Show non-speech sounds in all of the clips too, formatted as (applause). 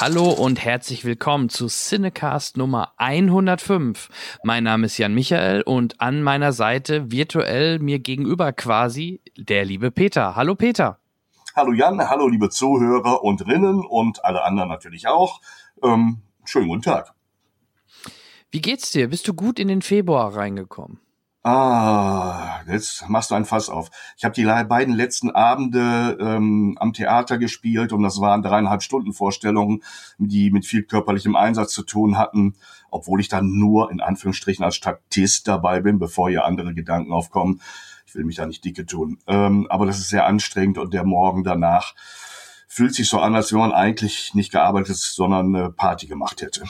Hallo und herzlich willkommen zu Cinecast Nummer 105. Mein Name ist Jan Michael und an meiner Seite virtuell mir gegenüber quasi der liebe Peter. Hallo Peter. Hallo Jan, hallo liebe Zuhörer und Rinnen und alle anderen natürlich auch. Ähm, schönen guten Tag. Wie geht's dir? Bist du gut in den Februar reingekommen? Ah, jetzt machst du ein Fass auf. Ich habe die beiden letzten Abende ähm, am Theater gespielt und das waren dreieinhalb Stunden Vorstellungen, die mit viel körperlichem Einsatz zu tun hatten, obwohl ich dann nur in Anführungsstrichen als Statist dabei bin, bevor hier andere Gedanken aufkommen. Ich will mich da nicht dicke tun. Ähm, aber das ist sehr anstrengend und der Morgen danach fühlt sich so an, als wenn man eigentlich nicht gearbeitet, sondern eine Party gemacht hätte.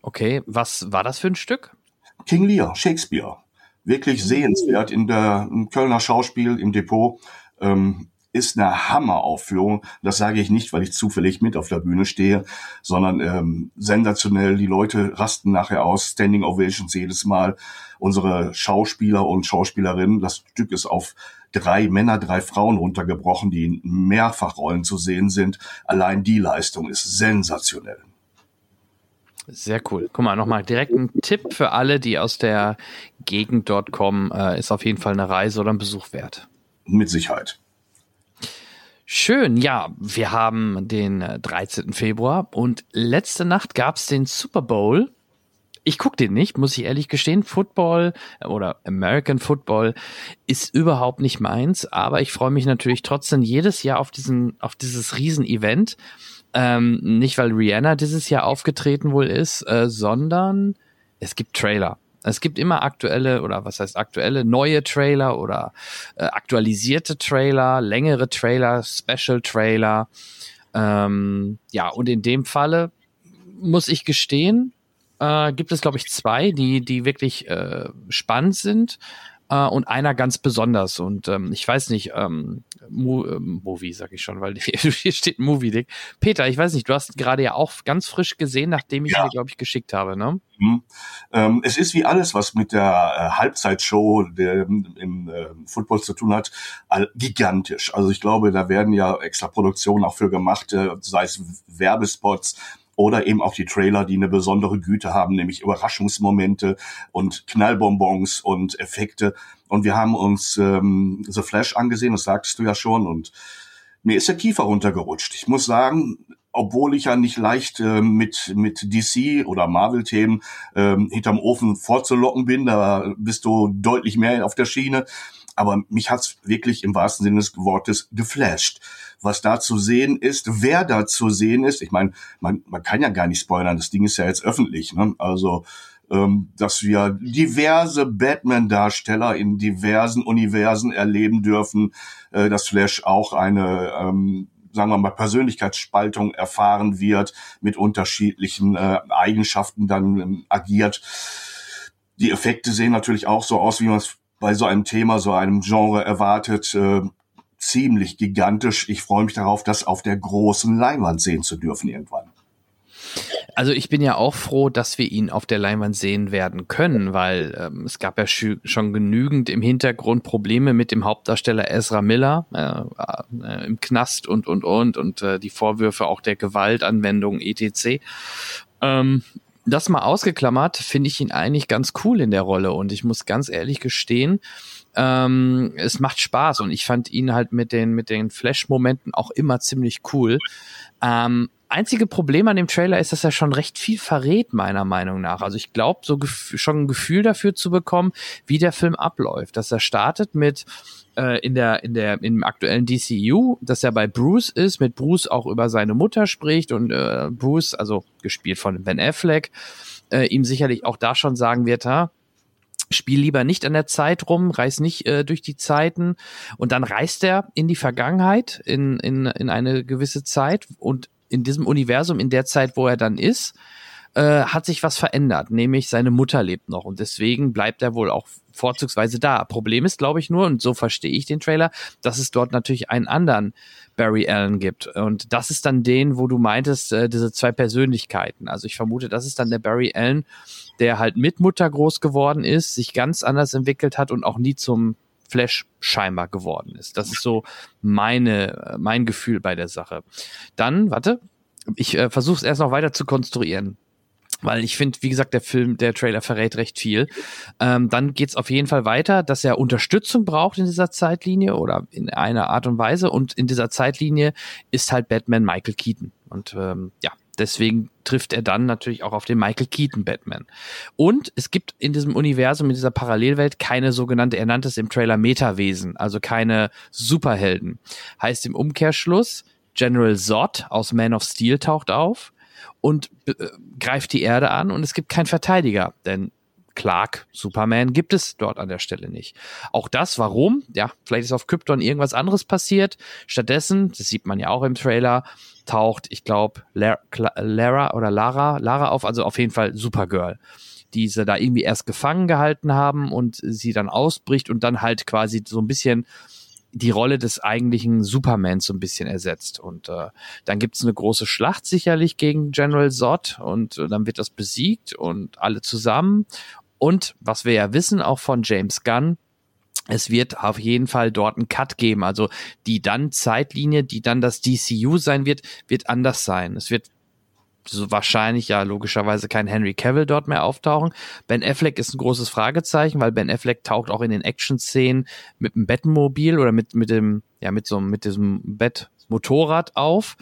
Okay, was war das für ein Stück? King Lear, Shakespeare. Wirklich sehenswert in der im Kölner Schauspiel im Depot. Ähm, ist eine Hammeraufführung. Das sage ich nicht, weil ich zufällig mit auf der Bühne stehe, sondern ähm, sensationell. Die Leute rasten nachher aus, Standing Ovations jedes Mal. Unsere Schauspieler und Schauspielerinnen, das Stück ist auf drei Männer, drei Frauen runtergebrochen, die in Mehrfachrollen zu sehen sind. Allein die Leistung ist sensationell. Sehr cool. Guck mal, nochmal direkt ein Tipp für alle, die aus der Gegend dort kommen, äh, ist auf jeden Fall eine Reise oder ein Besuch wert. Mit Sicherheit. Schön, ja, wir haben den 13. Äh, Februar und letzte Nacht gab's den Super Bowl. Ich guck den nicht, muss ich ehrlich gestehen. Football äh, oder American Football ist überhaupt nicht meins, aber ich freue mich natürlich trotzdem jedes Jahr auf diesen, auf dieses Riesenevent. Ähm, nicht, weil Rihanna dieses Jahr aufgetreten wohl ist, äh, sondern es gibt Trailer. Es gibt immer aktuelle oder was heißt aktuelle, neue Trailer oder äh, aktualisierte Trailer, längere Trailer, Special Trailer. Ähm, ja, und in dem Falle muss ich gestehen, äh, gibt es, glaube ich, zwei, die, die wirklich äh, spannend sind äh, und einer ganz besonders. Und ähm, ich weiß nicht, ähm, Mo äh, Movie sag ich schon, weil (laughs) hier steht Movie Dick. Peter, ich weiß nicht, du hast gerade ja auch ganz frisch gesehen, nachdem ich ja. dir, glaube ich, geschickt habe, ne? Mhm. Ähm, es ist wie alles, was mit der äh, Halbzeitshow der, im äh, Football zu tun hat, all, gigantisch. Also ich glaube, da werden ja extra Produktionen auch für gemacht, äh, sei es Werbespots, oder eben auch die Trailer, die eine besondere Güte haben, nämlich Überraschungsmomente und Knallbonbons und Effekte. Und wir haben uns ähm, The Flash angesehen, das sagtest du ja schon, und mir ist der Kiefer runtergerutscht. Ich muss sagen, obwohl ich ja nicht leicht äh, mit mit DC oder Marvel-Themen äh, hinterm Ofen vorzulocken bin, da bist du deutlich mehr auf der Schiene. Aber mich hat's wirklich im wahrsten Sinne des Wortes geflasht was da zu sehen ist, wer da zu sehen ist. Ich meine, man, man kann ja gar nicht spoilern, das Ding ist ja jetzt öffentlich. Ne? Also, ähm, dass wir diverse Batman-Darsteller in diversen Universen erleben dürfen, äh, dass Flash auch eine ähm, sagen wir mal, Persönlichkeitsspaltung erfahren wird, mit unterschiedlichen äh, Eigenschaften dann ähm, agiert. Die Effekte sehen natürlich auch so aus, wie man es bei so einem Thema, so einem Genre erwartet. Äh, ziemlich gigantisch. Ich freue mich darauf, das auf der großen Leinwand sehen zu dürfen irgendwann. Also ich bin ja auch froh, dass wir ihn auf der Leinwand sehen werden können, weil ähm, es gab ja schon genügend im Hintergrund Probleme mit dem Hauptdarsteller Ezra Miller äh, äh, im Knast und und und und äh, die Vorwürfe auch der Gewaltanwendung etc. Ähm, das mal ausgeklammert, finde ich ihn eigentlich ganz cool in der Rolle und ich muss ganz ehrlich gestehen, ähm, es macht Spaß und ich fand ihn halt mit den, mit den Flash-Momenten auch immer ziemlich cool. Ähm, einzige Problem an dem Trailer ist, dass er schon recht viel verrät, meiner Meinung nach. Also ich glaube, so schon ein Gefühl dafür zu bekommen, wie der Film abläuft. Dass er startet mit äh, in der, in der, im aktuellen DCU, dass er bei Bruce ist, mit Bruce auch über seine Mutter spricht und äh, Bruce, also gespielt von Ben Affleck, äh, ihm sicherlich auch da schon sagen wird, ha, spiel lieber nicht an der Zeit rum, reiß nicht äh, durch die Zeiten. Und dann reist er in die Vergangenheit, in, in, in eine gewisse Zeit und in diesem Universum, in der Zeit, wo er dann ist, äh, hat sich was verändert, nämlich seine Mutter lebt noch und deswegen bleibt er wohl auch vorzugsweise da. Problem ist, glaube ich, nur, und so verstehe ich den Trailer, dass es dort natürlich einen anderen Barry Allen gibt. Und das ist dann den, wo du meintest, äh, diese zwei Persönlichkeiten. Also ich vermute, das ist dann der Barry Allen, der halt mit Mutter groß geworden ist, sich ganz anders entwickelt hat und auch nie zum Flash scheinbar geworden ist. Das ist so meine, mein Gefühl bei der Sache. Dann, warte, ich äh, versuche es erst noch weiter zu konstruieren. Weil ich finde, wie gesagt, der Film, der Trailer verrät recht viel. Ähm, dann geht's auf jeden Fall weiter, dass er Unterstützung braucht in dieser Zeitlinie oder in einer Art und Weise. Und in dieser Zeitlinie ist halt Batman Michael Keaton. Und ähm, ja, deswegen trifft er dann natürlich auch auf den Michael Keaton Batman. Und es gibt in diesem Universum, in dieser Parallelwelt keine sogenannte, er nannte es im Trailer Metawesen, also keine Superhelden. Heißt im Umkehrschluss, General Zod aus Man of Steel taucht auf und äh, greift die Erde an und es gibt keinen Verteidiger, denn Clark, Superman gibt es dort an der Stelle nicht. Auch das, warum? Ja, vielleicht ist auf Krypton irgendwas anderes passiert. Stattdessen, das sieht man ja auch im Trailer, taucht, ich glaube, Lara oder Lara, Lara auf, also auf jeden Fall Supergirl die sie da irgendwie erst gefangen gehalten haben und sie dann ausbricht und dann halt quasi so ein bisschen die Rolle des eigentlichen Supermans so ein bisschen ersetzt. Und äh, dann gibt's eine große Schlacht sicherlich gegen General Zod und äh, dann wird das besiegt und alle zusammen. Und was wir ja wissen, auch von James Gunn, es wird auf jeden Fall dort einen Cut geben. Also die dann Zeitlinie, die dann das DCU sein wird, wird anders sein. Es wird so wahrscheinlich ja logischerweise kein Henry Cavill dort mehr auftauchen. Ben Affleck ist ein großes Fragezeichen, weil Ben Affleck taucht auch in den Action-Szenen mit dem Bettmobil oder mit, mit dem, ja, mit so, mit diesem Bettmotorrad auf.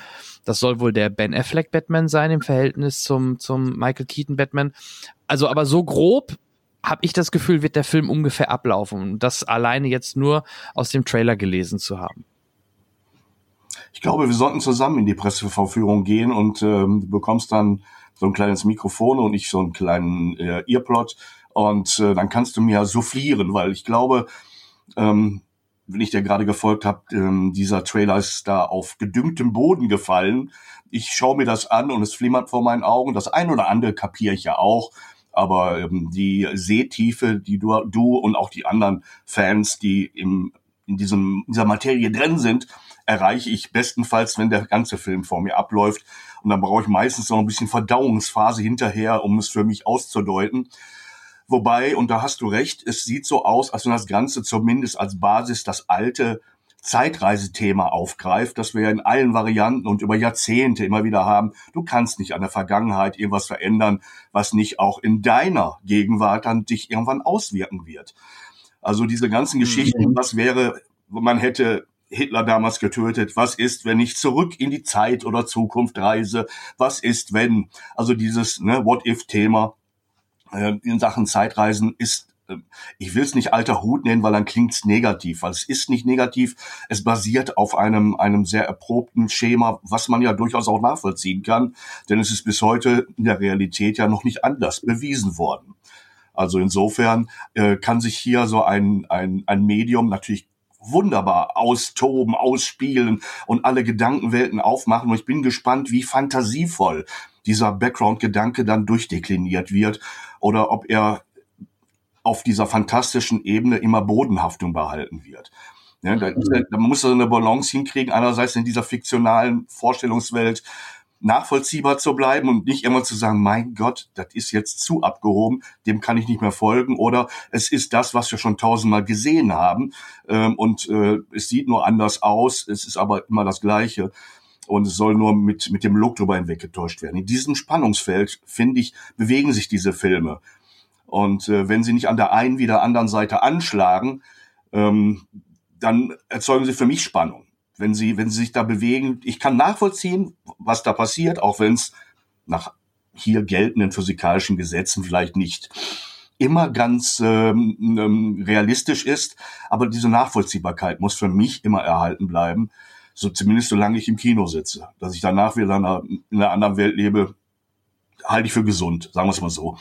Das soll wohl der Ben Affleck Batman sein im Verhältnis zum, zum Michael Keaton Batman. Also, aber so grob habe ich das Gefühl, wird der Film ungefähr ablaufen. Das alleine jetzt nur aus dem Trailer gelesen zu haben. Ich glaube, wir sollten zusammen in die Presseverführung gehen und ähm, du bekommst dann so ein kleines Mikrofon und ich so einen kleinen äh, Earplot und äh, dann kannst du mir soufflieren, weil ich glaube, ähm, wenn ich dir gerade gefolgt habe, ähm, dieser Trailer ist da auf gedüngtem Boden gefallen. Ich schaue mir das an und es flimmert vor meinen Augen. Das ein oder andere kapiere ich ja auch. Aber ähm, die Seetiefe, die du, du und auch die anderen Fans, die im, in diesem, dieser Materie drin sind, erreiche ich bestenfalls, wenn der ganze Film vor mir abläuft. Und dann brauche ich meistens noch ein bisschen Verdauungsphase hinterher, um es für mich auszudeuten. Wobei, und da hast du recht, es sieht so aus, als wenn das Ganze zumindest als Basis das alte Zeitreisethema aufgreift, das wir ja in allen Varianten und über Jahrzehnte immer wieder haben. Du kannst nicht an der Vergangenheit irgendwas verändern, was nicht auch in deiner Gegenwart dann dich irgendwann auswirken wird. Also diese ganzen Geschichten, mhm. was wäre, man hätte Hitler damals getötet? Was ist, wenn ich zurück in die Zeit oder Zukunft reise? Was ist, wenn? Also dieses ne, What-if-Thema äh, in Sachen Zeitreisen ist äh, ich will es nicht alter Hut nennen, weil dann klingt's negativ, weil es ist nicht negativ. Es basiert auf einem, einem sehr erprobten Schema, was man ja durchaus auch nachvollziehen kann, denn es ist bis heute in der Realität ja noch nicht anders bewiesen worden. Also insofern äh, kann sich hier so ein, ein, ein Medium natürlich wunderbar austoben, ausspielen und alle Gedankenwelten aufmachen. Und ich bin gespannt, wie fantasievoll dieser Background-Gedanke dann durchdekliniert wird oder ob er auf dieser fantastischen Ebene immer Bodenhaftung behalten wird. Ja, da, da muss er eine Balance hinkriegen, einerseits in dieser fiktionalen Vorstellungswelt nachvollziehbar zu bleiben und nicht immer zu sagen, mein Gott, das ist jetzt zu abgehoben, dem kann ich nicht mehr folgen oder es ist das, was wir schon tausendmal gesehen haben ähm, und äh, es sieht nur anders aus, es ist aber immer das Gleiche und es soll nur mit, mit dem Look drüber hinweggetäuscht werden. In diesem Spannungsfeld, finde ich, bewegen sich diese Filme. Und äh, wenn sie nicht an der einen wie der anderen Seite anschlagen, ähm, dann erzeugen sie für mich Spannung wenn sie, wenn sie sich da bewegen. Ich kann nachvollziehen, was da passiert, auch wenn es nach hier geltenden physikalischen Gesetzen vielleicht nicht immer ganz ähm, ähm, realistisch ist, aber diese Nachvollziehbarkeit muss für mich immer erhalten bleiben, so zumindest solange ich im Kino sitze. Dass ich danach wieder in einer, in einer anderen Welt lebe, halte ich für gesund, sagen wir es mal so.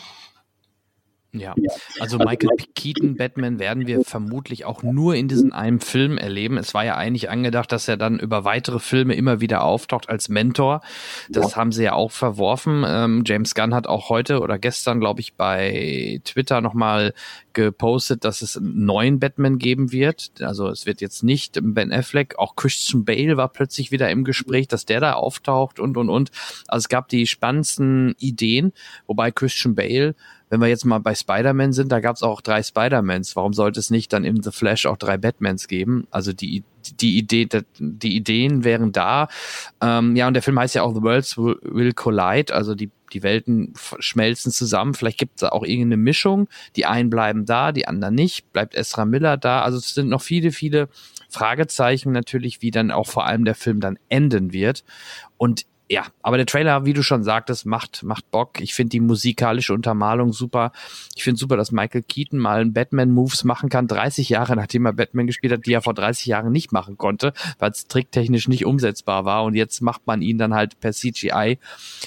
Ja, also Michael Keaton Batman werden wir vermutlich auch nur in diesem einen Film erleben. Es war ja eigentlich angedacht, dass er dann über weitere Filme immer wieder auftaucht als Mentor. Das ja. haben sie ja auch verworfen. Ähm, James Gunn hat auch heute oder gestern, glaube ich, bei Twitter nochmal gepostet, dass es einen neuen Batman geben wird. Also es wird jetzt nicht Ben Affleck, auch Christian Bale war plötzlich wieder im Gespräch, dass der da auftaucht und und und. Also es gab die spannendsten Ideen, wobei Christian Bale wenn wir jetzt mal bei Spider-Man sind, da gab es auch drei Spider-Mans. Warum sollte es nicht dann in The Flash auch drei Batmans geben? Also die, die Idee, die Ideen wären da. Ähm, ja, und der Film heißt ja auch The Worlds Will Collide, also die, die Welten schmelzen zusammen. Vielleicht gibt es auch irgendeine Mischung. Die einen bleiben da, die anderen nicht. Bleibt Ezra Miller da? Also es sind noch viele, viele Fragezeichen natürlich, wie dann auch vor allem der Film dann enden wird. Und ja, aber der Trailer, wie du schon sagtest, macht, macht Bock. Ich finde die musikalische Untermalung super. Ich finde super, dass Michael Keaton mal einen Batman-Moves machen kann, 30 Jahre nachdem er Batman gespielt hat, die er vor 30 Jahren nicht machen konnte, weil es tricktechnisch nicht umsetzbar war. Und jetzt macht man ihn dann halt per CGI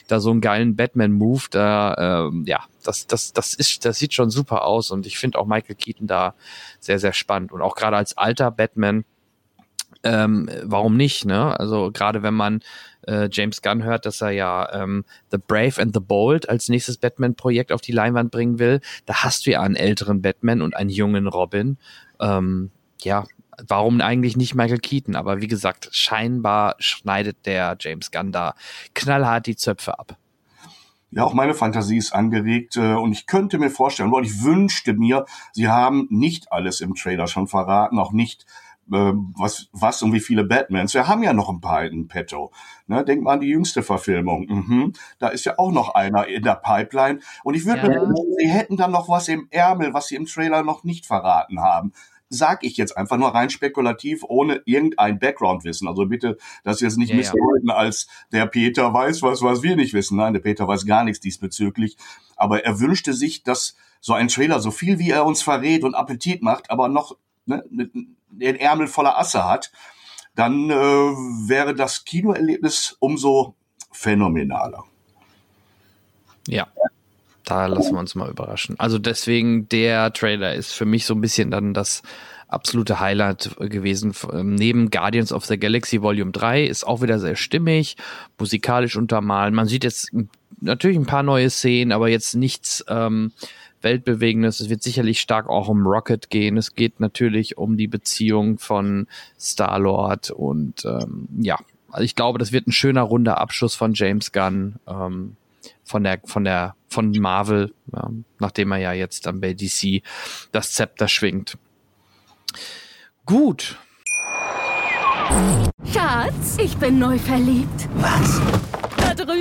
da so einen geilen Batman-Move. Da, ähm, ja, das, das, das ist, das sieht schon super aus. Und ich finde auch Michael Keaton da sehr, sehr spannend. Und auch gerade als alter Batman, ähm, warum nicht, ne? Also gerade wenn man äh, James Gunn hört, dass er ja ähm, The Brave and the Bold als nächstes Batman-Projekt auf die Leinwand bringen will, da hast du ja einen älteren Batman und einen jungen Robin. Ähm, ja, warum eigentlich nicht Michael Keaton? Aber wie gesagt, scheinbar schneidet der James Gunn da knallhart die Zöpfe ab. Ja, auch meine Fantasie ist angeregt äh, und ich könnte mir vorstellen, und ich wünschte mir, sie haben nicht alles im Trailer schon verraten, auch nicht was, was und wie viele Batmans. Wir haben ja noch ein paar in petto. Ne, denk mal an die jüngste Verfilmung. Mhm. Da ist ja auch noch einer in der Pipeline. Und ich würde ja. sie hätten dann noch was im Ärmel, was sie im Trailer noch nicht verraten haben sag ich jetzt einfach nur rein spekulativ, ohne irgendein Background-Wissen. Also bitte das jetzt nicht ja, missdeuten ja. als der Peter weiß was, was wir nicht wissen. Nein, der Peter weiß gar nichts diesbezüglich. Aber er wünschte sich, dass so ein Trailer, so viel wie er uns verrät und Appetit macht, aber noch ne, den Ärmel voller Asse hat, dann äh, wäre das Kinoerlebnis umso phänomenaler. Ja, da lassen wir uns mal überraschen. Also deswegen, der Trailer ist für mich so ein bisschen dann das absolute Highlight gewesen. Ähm, neben Guardians of the Galaxy Volume 3 ist auch wieder sehr stimmig, musikalisch untermalen. Man sieht jetzt natürlich ein paar neue Szenen, aber jetzt nichts ähm, Weltbewegendes. Es wird sicherlich stark auch um Rocket gehen. Es geht natürlich um die Beziehung von Star-Lord und ähm, ja, also ich glaube, das wird ein schöner runder Abschluss von James Gunn ähm, von der von der von Marvel, ja, nachdem er ja jetzt dann bei DC das Zepter schwingt. Gut. Schatz, ich bin neu verliebt. Was?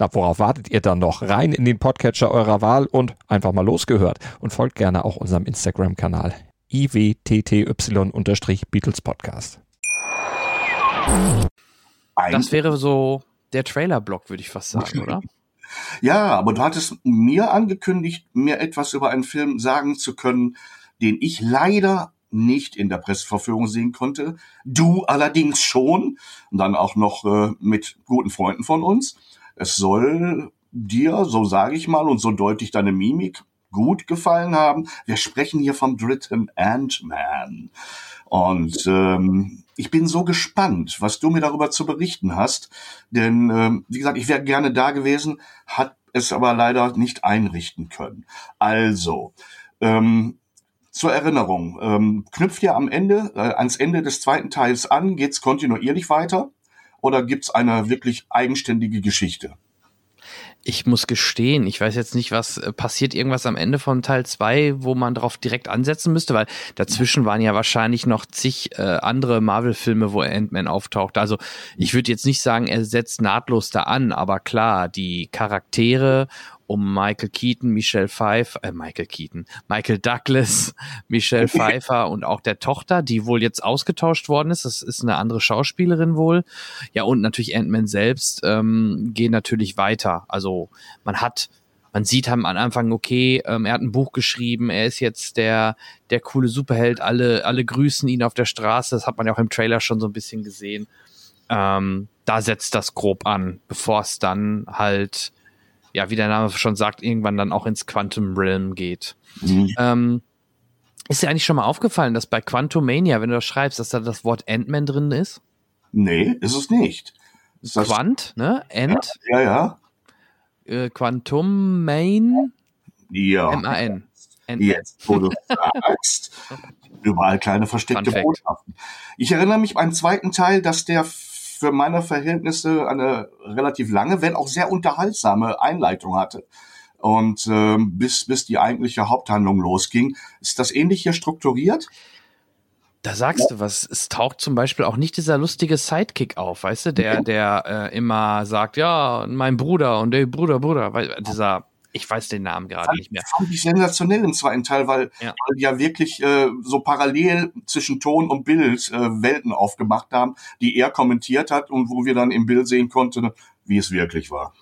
Na, worauf wartet ihr dann noch? Rein in den Podcatcher eurer Wahl und einfach mal losgehört. Und folgt gerne auch unserem Instagram-Kanal iwtty-Beatles Podcast. Das wäre so der Trailer-Block, würde ich fast sagen, oder? (laughs) Ja, aber du hattest mir angekündigt, mir etwas über einen Film sagen zu können, den ich leider nicht in der Presseverführung sehen konnte. Du allerdings schon. Und dann auch noch äh, mit guten Freunden von uns. Es soll dir, so sage ich mal, und so deutlich deine Mimik gut gefallen haben. Wir sprechen hier vom dritten Ant-Man. Und ähm, ich bin so gespannt, was du mir darüber zu berichten hast. Denn, ähm, wie gesagt, ich wäre gerne da gewesen, hat es aber leider nicht einrichten können. Also, ähm, zur Erinnerung, ähm, knüpft ihr am Ende, äh, ans Ende des zweiten Teils an, geht's kontinuierlich weiter oder gibt's eine wirklich eigenständige Geschichte? Ich muss gestehen, ich weiß jetzt nicht, was äh, passiert irgendwas am Ende von Teil 2, wo man darauf direkt ansetzen müsste, weil dazwischen waren ja wahrscheinlich noch zig äh, andere Marvel-Filme, wo Ant-Man auftaucht. Also ich würde jetzt nicht sagen, er setzt nahtlos da an, aber klar, die Charaktere um Michael Keaton, Michelle Pfeiffer, äh, Michael Keaton, Michael Douglas, (laughs) Michelle Pfeiffer und auch der Tochter, die wohl jetzt ausgetauscht worden ist. Das ist eine andere Schauspielerin wohl. Ja, und natürlich Ant-Man selbst ähm, gehen natürlich weiter. Also man hat man sieht am Anfang, okay, ähm, er hat ein Buch geschrieben, er ist jetzt der, der coole Superheld, alle, alle grüßen ihn auf der Straße, das hat man ja auch im Trailer schon so ein bisschen gesehen. Ähm, da setzt das grob an, bevor es dann halt, ja, wie der Name schon sagt, irgendwann dann auch ins Quantum Realm geht. Mhm. Ähm, ist dir eigentlich schon mal aufgefallen, dass bei Quantum Mania, wenn du das schreibst, dass da das Wort Ant-Man drin ist? Nee, ist es nicht. Ist Quant, ne? Ant? Ja, ja. ja äh, Quantum Main? Ja. M-A-N. Jetzt, wo du sagst, (laughs) überall kleine versteckte Botschaften. Ich erinnere mich beim zweiten Teil, dass der für meine Verhältnisse eine relativ lange, wenn auch sehr unterhaltsame Einleitung hatte. Und ähm, bis, bis die eigentliche Haupthandlung losging. Ist das ähnlich hier strukturiert? Da sagst du was. Es taucht zum Beispiel auch nicht dieser lustige Sidekick auf, weißt du, der, der äh, immer sagt, ja, mein Bruder und der Bruder, Bruder, weil dieser, ich weiß den Namen gerade nicht mehr. Fand ich sensationell im zweiten Teil, weil, ja. weil die ja wirklich äh, so parallel zwischen Ton und Bild äh, Welten aufgemacht haben, die er kommentiert hat und wo wir dann im Bild sehen konnten, wie es wirklich war.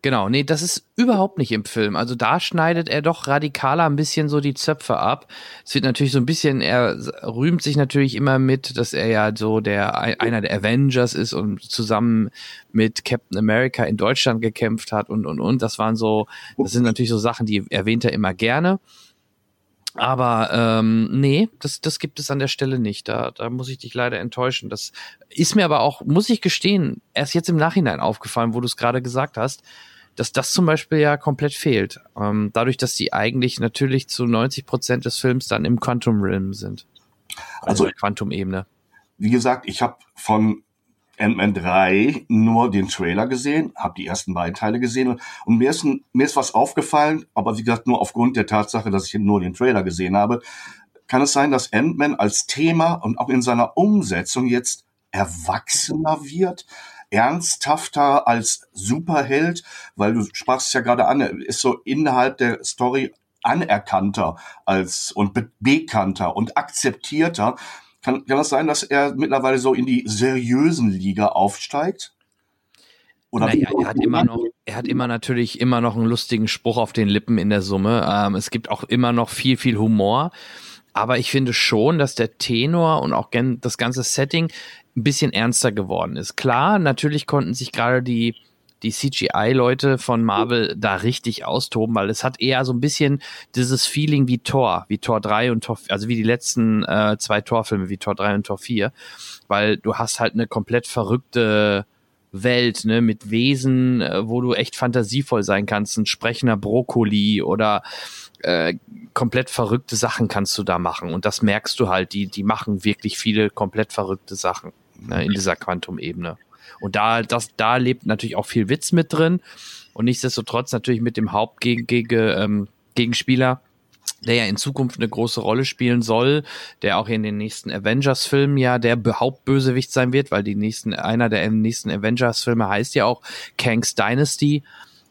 Genau, nee, das ist überhaupt nicht im Film. Also da schneidet er doch radikaler ein bisschen so die Zöpfe ab. Es wird natürlich so ein bisschen, er rühmt sich natürlich immer mit, dass er ja so der einer der Avengers ist und zusammen mit Captain America in Deutschland gekämpft hat und und und. Das waren so, das sind natürlich so Sachen, die erwähnt er immer gerne. Aber ähm, nee, das, das gibt es an der Stelle nicht. Da, da muss ich dich leider enttäuschen. Das ist mir aber auch, muss ich gestehen, erst jetzt im Nachhinein aufgefallen, wo du es gerade gesagt hast, dass das zum Beispiel ja komplett fehlt. Ähm, dadurch, dass die eigentlich natürlich zu 90 Prozent des Films dann im Quantum Realm sind. Also, also Quantum-Ebene. Wie gesagt, ich habe von Ant-Man 3 nur den Trailer gesehen, habe die ersten beiden Teile gesehen und mir ist, mir ist was aufgefallen, aber wie gesagt, nur aufgrund der Tatsache, dass ich nur den Trailer gesehen habe, kann es sein, dass Ant-Man als Thema und auch in seiner Umsetzung jetzt erwachsener wird, ernsthafter als Superheld, weil du sprachst ja gerade an, er ist so innerhalb der Story anerkannter als und bekannter und akzeptierter. Kann, kann das sein, dass er mittlerweile so in die seriösen Liga aufsteigt? Oder naja, er hat immer noch, er hat immer natürlich immer noch einen lustigen Spruch auf den Lippen in der Summe. Ähm, es gibt auch immer noch viel, viel Humor. Aber ich finde schon, dass der Tenor und auch das ganze Setting ein bisschen ernster geworden ist. Klar, natürlich konnten sich gerade die, die CGI-Leute von Marvel da richtig austoben, weil es hat eher so ein bisschen dieses Feeling wie Thor, wie Thor 3 und Thor, also wie die letzten äh, zwei Torfilme, wie Thor 3 und Thor 4, weil du hast halt eine komplett verrückte Welt, ne, mit Wesen, äh, wo du echt fantasievoll sein kannst, ein sprechender Brokkoli oder äh, komplett verrückte Sachen kannst du da machen. Und das merkst du halt, die, die machen wirklich viele komplett verrückte Sachen ne, in dieser Quantum-Ebene. Und da, das, da lebt natürlich auch viel Witz mit drin. Und nichtsdestotrotz natürlich mit dem Hauptgegenspieler, ähm, Gegenspieler, der ja in Zukunft eine große Rolle spielen soll, der auch in den nächsten Avengers-Filmen ja der Hauptbösewicht sein wird, weil die nächsten, einer der nächsten Avengers-Filme heißt ja auch Kang's Dynasty.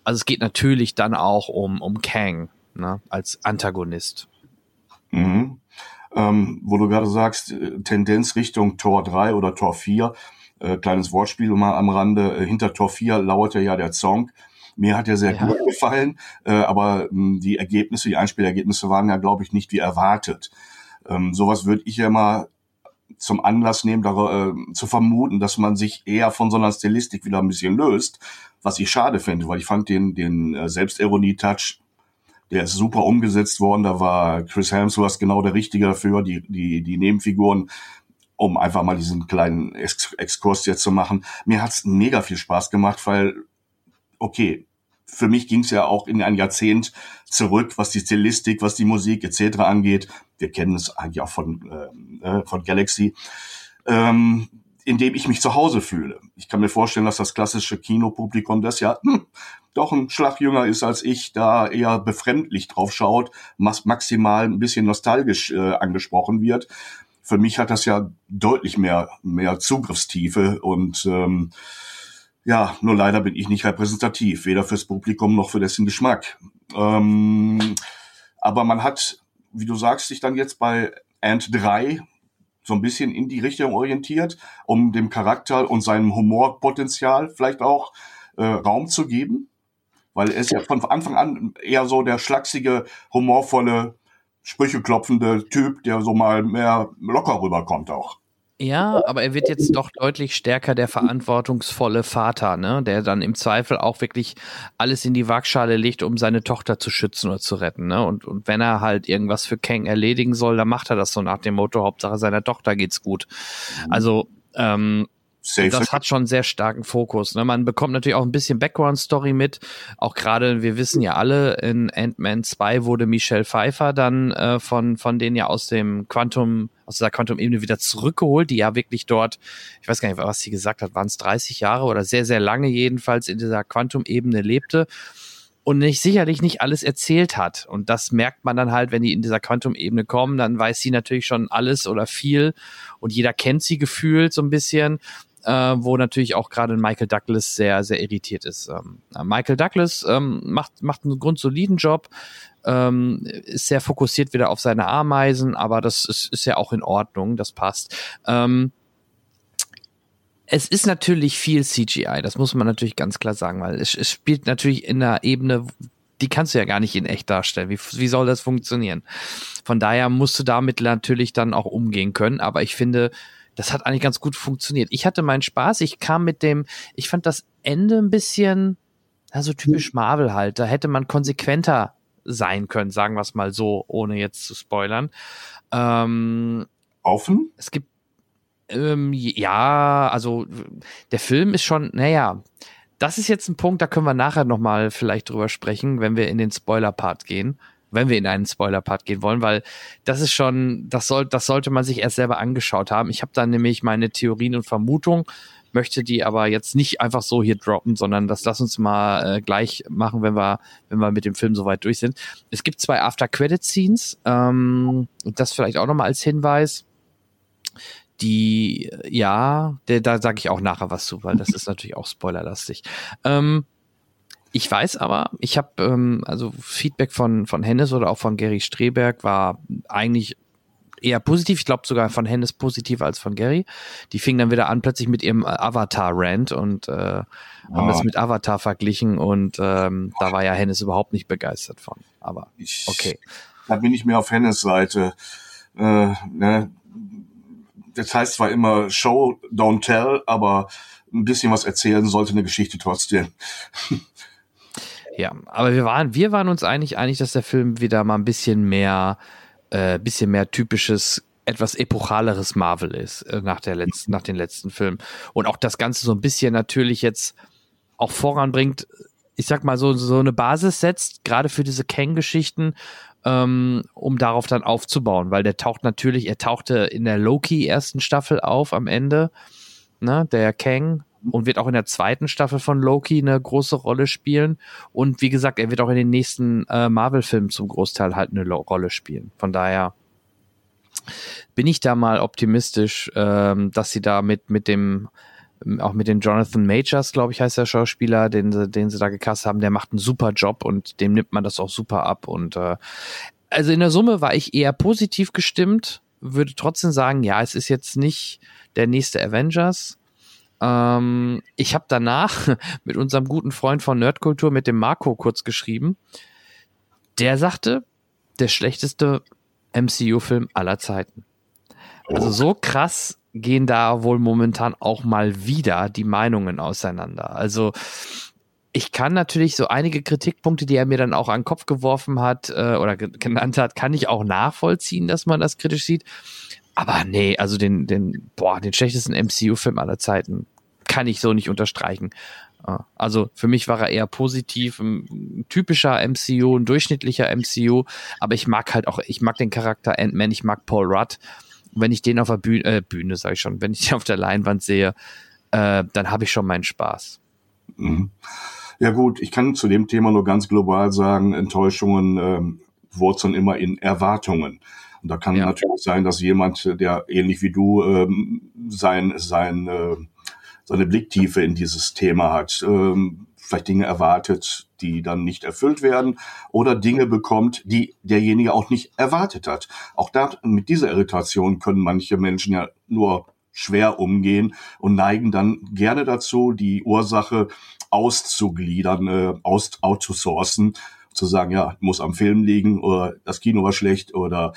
Also es geht natürlich dann auch um, um Kang, ne, als Antagonist. Mhm. Ähm, wo du gerade sagst, äh, Tendenz Richtung Tor 3 oder Tor 4, äh, kleines Wortspiel mal am Rande, äh, hinter Tor 4 lauerte ja der Song. Mir hat er sehr ja. gut gefallen, äh, aber mh, hm, die Ergebnisse, die Einspielergebnisse waren ja, glaube ich, nicht wie erwartet. Ähm, sowas würde ich ja mal zum Anlass nehmen, da, äh, zu vermuten, dass man sich eher von so einer Stilistik wieder ein bisschen löst, was ich schade finde, weil ich fand den, den äh, Selbstironie-Touch der ist super umgesetzt worden. Da war Chris Hemsworth genau der Richtige dafür, die, die, die Nebenfiguren, um einfach mal diesen kleinen Ex Exkurs jetzt zu machen. Mir hat's mega viel Spaß gemacht, weil, okay, für mich ging's ja auch in ein Jahrzehnt zurück, was die Stilistik, was die Musik etc. angeht. Wir kennen es eigentlich auch von, äh, äh von Galaxy. Ähm, in dem ich mich zu Hause fühle. Ich kann mir vorstellen, dass das klassische Kinopublikum das ja hm, doch ein Schlag jünger ist als ich, da eher befremdlich drauf schaut, maximal ein bisschen nostalgisch äh, angesprochen wird. Für mich hat das ja deutlich mehr, mehr Zugriffstiefe und ähm, Ja, nur leider bin ich nicht repräsentativ, weder fürs Publikum noch für dessen Geschmack. Ähm, aber man hat, wie du sagst, sich dann jetzt bei Ant 3 so ein bisschen in die Richtung orientiert, um dem Charakter und seinem Humorpotenzial vielleicht auch äh, Raum zu geben. Weil er ist ja von Anfang an eher so der schlachsige, humorvolle, sprücheklopfende Typ, der so mal mehr locker rüberkommt auch. Ja, aber er wird jetzt doch deutlich stärker der verantwortungsvolle Vater, ne? der dann im Zweifel auch wirklich alles in die Waagschale legt, um seine Tochter zu schützen oder zu retten. Ne? Und, und wenn er halt irgendwas für Kang erledigen soll, dann macht er das so nach dem Motto, Hauptsache seiner Tochter geht's gut. Also ähm, Safe. Das hat schon sehr starken Fokus. Ne? Man bekommt natürlich auch ein bisschen Background-Story mit. Auch gerade, wir wissen ja alle, in Ant-Man 2 wurde Michelle Pfeiffer dann äh, von, von denen ja aus dem Quantum, aus dieser Quantum-Ebene wieder zurückgeholt, die ja wirklich dort, ich weiß gar nicht, was sie gesagt hat, waren es 30 Jahre oder sehr, sehr lange jedenfalls in dieser Quantum-Ebene lebte und nicht sicherlich nicht alles erzählt hat. Und das merkt man dann halt, wenn die in dieser Quantum-Ebene kommen, dann weiß sie natürlich schon alles oder viel und jeder kennt sie gefühlt so ein bisschen äh, wo natürlich auch gerade Michael Douglas sehr, sehr irritiert ist. Ähm, Michael Douglas ähm, macht, macht einen grundsoliden Job, ähm, ist sehr fokussiert wieder auf seine Ameisen, aber das ist, ist ja auch in Ordnung, das passt. Ähm, es ist natürlich viel CGI, das muss man natürlich ganz klar sagen, weil es, es spielt natürlich in einer Ebene, die kannst du ja gar nicht in echt darstellen. Wie, wie soll das funktionieren? Von daher musst du damit natürlich dann auch umgehen können. Aber ich finde, das hat eigentlich ganz gut funktioniert. Ich hatte meinen Spaß. Ich kam mit dem, ich fand das Ende ein bisschen, also typisch Marvel halt. Da hätte man konsequenter sein können, sagen wir es mal so, ohne jetzt zu spoilern. Ähm, Offen? Es gibt, ähm, ja, also der Film ist schon, naja, das ist jetzt ein Punkt, da können wir nachher nochmal vielleicht drüber sprechen, wenn wir in den Spoiler-Part gehen wenn wir in einen Spoiler-Part gehen wollen, weil das ist schon, das soll, das sollte man sich erst selber angeschaut haben. Ich habe da nämlich meine Theorien und Vermutungen, möchte die aber jetzt nicht einfach so hier droppen, sondern das lass uns mal äh, gleich machen, wenn wir, wenn wir mit dem Film soweit durch sind. Es gibt zwei After-Credit-Scenes, ähm, das vielleicht auch nochmal als Hinweis die, ja, der, da sage ich auch nachher was zu, weil das ist natürlich auch spoilerlastig. Ähm, ich weiß aber, ich habe ähm, also Feedback von von Hennes oder auch von Gary Streberg war eigentlich eher positiv. Ich glaube sogar von Hennes positiver als von Gary. Die fingen dann wieder an plötzlich mit ihrem Avatar-Rant und äh, haben oh. das mit Avatar verglichen und ähm, da war ja Hennes überhaupt nicht begeistert von. Aber okay. da bin ich mehr auf Hennes Seite. Äh, ne? Das heißt zwar immer Show, don't tell, aber ein bisschen was erzählen sollte eine Geschichte trotzdem. (laughs) Ja, aber wir waren, wir waren uns eigentlich einig, dass der Film wieder mal ein bisschen mehr, äh, bisschen mehr typisches, etwas epochaleres Marvel ist äh, nach der letzten, nach den letzten Filmen und auch das Ganze so ein bisschen natürlich jetzt auch voranbringt. Ich sag mal so so eine Basis setzt, gerade für diese Kang-Geschichten, ähm, um darauf dann aufzubauen, weil der taucht natürlich, er tauchte in der Loki ersten Staffel auf am Ende, ne, der Kang und wird auch in der zweiten Staffel von Loki eine große Rolle spielen. Und wie gesagt, er wird auch in den nächsten äh, Marvel-Filmen zum Großteil halt eine Lo Rolle spielen. Von daher bin ich da mal optimistisch, ähm, dass sie da mit, mit dem, auch mit dem Jonathan Majors, glaube ich, heißt der Schauspieler, den sie, den sie da gecastet haben, der macht einen super Job und dem nimmt man das auch super ab. Und äh, also in der Summe war ich eher positiv gestimmt, würde trotzdem sagen, ja, es ist jetzt nicht der nächste Avengers, ähm, ich habe danach (laughs) mit unserem guten Freund von Nerdkultur, mit dem Marco, kurz geschrieben. Der sagte, der schlechteste MCU-Film aller Zeiten. Also so krass gehen da wohl momentan auch mal wieder die Meinungen auseinander. Also ich kann natürlich so einige Kritikpunkte, die er mir dann auch an den Kopf geworfen hat äh, oder genannt hat, kann ich auch nachvollziehen, dass man das kritisch sieht. Aber nee, also den, den, boah, den schlechtesten MCU-Film aller Zeiten kann ich so nicht unterstreichen. Also für mich war er eher positiv, ein typischer MCU, ein durchschnittlicher MCU, aber ich mag halt auch, ich mag den Charakter Ant-Man, ich mag Paul Rudd. Wenn ich den auf der Bühne, äh, Bühne sage ich schon, wenn ich den auf der Leinwand sehe, äh, dann habe ich schon meinen Spaß. Mhm. Ja gut, ich kann zu dem Thema nur ganz global sagen, Enttäuschungen ähm, wurzeln immer in Erwartungen. Und da kann ja. natürlich sein, dass jemand, der ähnlich wie du ähm, sein, sein äh, so eine Blicktiefe in dieses Thema hat. Ähm, vielleicht Dinge erwartet, die dann nicht erfüllt werden oder Dinge bekommt, die derjenige auch nicht erwartet hat. Auch da mit dieser Irritation können manche Menschen ja nur schwer umgehen und neigen dann gerne dazu, die Ursache auszugliedern, äh, aus, outzusourcen, zu sagen, ja, muss am Film liegen oder das Kino war schlecht oder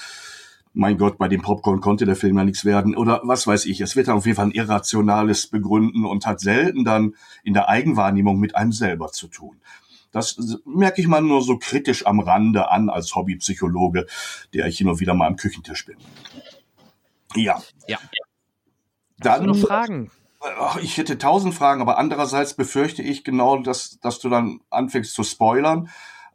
mein Gott, bei dem Popcorn konnte der Film ja nichts werden oder was weiß ich. Es wird dann auf jeden Fall ein irrationales Begründen und hat selten dann in der Eigenwahrnehmung mit einem selber zu tun. Das merke ich mal nur so kritisch am Rande an als Hobbypsychologe, der ich hin und wieder mal am Küchentisch bin. Ja. Ja. Dann noch Fragen. Ich hätte tausend Fragen, aber andererseits befürchte ich genau, dass, dass du dann anfängst zu spoilern.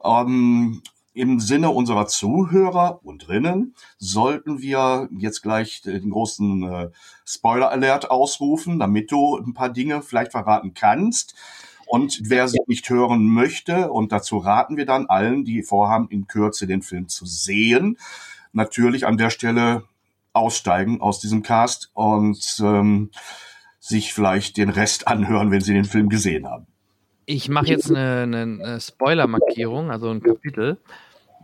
Ähm, im Sinne unserer Zuhörer und Rinnen sollten wir jetzt gleich den großen äh, Spoiler-Alert ausrufen, damit du ein paar Dinge vielleicht verraten kannst. Und wer sie nicht hören möchte, und dazu raten wir dann allen, die vorhaben, in Kürze den Film zu sehen, natürlich an der Stelle aussteigen aus diesem Cast und ähm, sich vielleicht den Rest anhören, wenn sie den Film gesehen haben. Ich mache jetzt eine, eine Spoiler-Markierung, also ein Kapitel.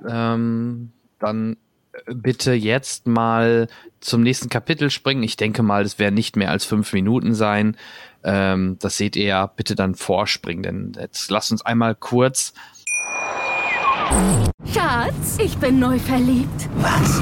Ähm, dann bitte jetzt mal zum nächsten Kapitel springen. Ich denke mal, es werden nicht mehr als fünf Minuten sein. Ähm, das seht ihr ja. Bitte dann vorspringen, denn jetzt lasst uns einmal kurz. Schatz, ich bin neu verliebt. Was?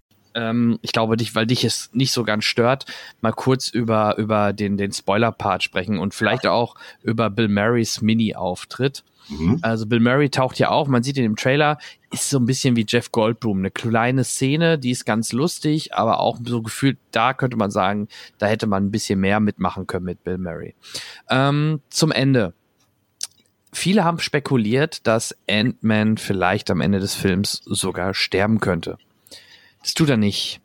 Ähm, ich glaube, dich, weil dich es nicht so ganz stört, mal kurz über, über den, den Spoiler-Part sprechen und vielleicht auch über Bill Murrays Mini-Auftritt. Mhm. Also Bill Murray taucht ja auf, man sieht ihn im Trailer, ist so ein bisschen wie Jeff Goldblum, eine kleine Szene, die ist ganz lustig, aber auch so gefühlt, da könnte man sagen, da hätte man ein bisschen mehr mitmachen können mit Bill Murray. Ähm, zum Ende. Viele haben spekuliert, dass Ant-Man vielleicht am Ende des Films sogar sterben könnte. Das tut er nicht.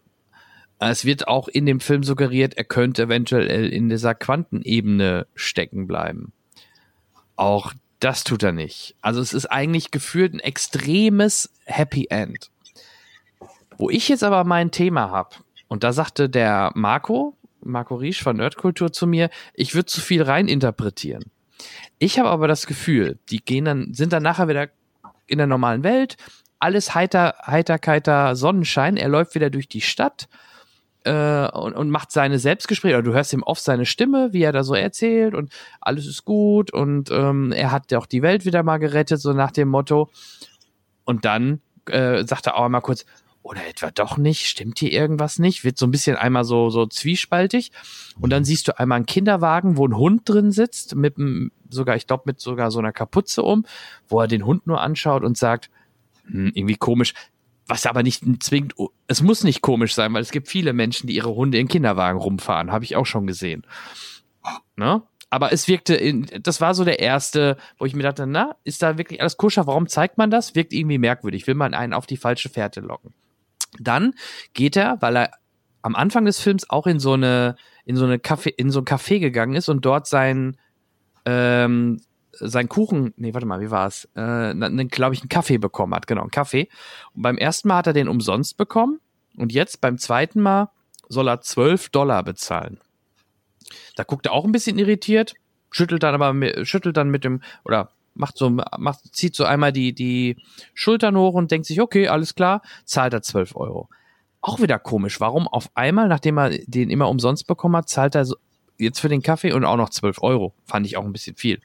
Es wird auch in dem Film suggeriert, er könnte eventuell in dieser Quantenebene stecken bleiben. Auch das tut er nicht. Also es ist eigentlich gefühlt ein extremes Happy End. Wo ich jetzt aber mein Thema habe, und da sagte der Marco, Marco Riesch von Nerdkultur zu mir, ich würde zu viel reininterpretieren. Ich habe aber das Gefühl, die gehen dann, sind dann nachher wieder in der normalen Welt, alles heiter, heiterkeiter Sonnenschein, er läuft wieder durch die Stadt äh, und, und macht seine Selbstgespräche, oder du hörst ihm oft seine Stimme, wie er da so erzählt und alles ist gut. Und ähm, er hat auch die Welt wieder mal gerettet, so nach dem Motto. Und dann äh, sagt er auch mal kurz, oder etwa doch nicht, stimmt hier irgendwas nicht, wird so ein bisschen einmal so, so zwiespaltig. Und dann siehst du einmal einen Kinderwagen, wo ein Hund drin sitzt, mit einem, sogar, ich glaube, mit sogar so einer Kapuze um, wo er den Hund nur anschaut und sagt, hm, irgendwie komisch, was aber nicht zwingend, es muss nicht komisch sein, weil es gibt viele Menschen, die ihre Hunde in Kinderwagen rumfahren, habe ich auch schon gesehen. Ne? Aber es wirkte, in, das war so der erste, wo ich mir dachte, na, ist da wirklich alles kuscher? Warum zeigt man das? Wirkt irgendwie merkwürdig. Will man einen auf die falsche Fährte locken? Dann geht er, weil er am Anfang des Films auch in so eine, in so eine Café, in so ein Café gegangen ist und dort sein, ähm, sein Kuchen, nee, warte mal, wie war es? Äh, glaube ich, einen Kaffee bekommen hat, genau, einen Kaffee. Und beim ersten Mal hat er den umsonst bekommen und jetzt beim zweiten Mal soll er 12 Dollar bezahlen. Da guckt er auch ein bisschen irritiert, schüttelt dann aber, schüttelt dann mit dem, oder macht so, macht, zieht so einmal die, die Schultern hoch und denkt sich, okay, alles klar, zahlt er 12 Euro. Auch wieder komisch. Warum auf einmal, nachdem er den immer umsonst bekommen hat, zahlt er so, jetzt für den Kaffee und auch noch 12 Euro? Fand ich auch ein bisschen viel.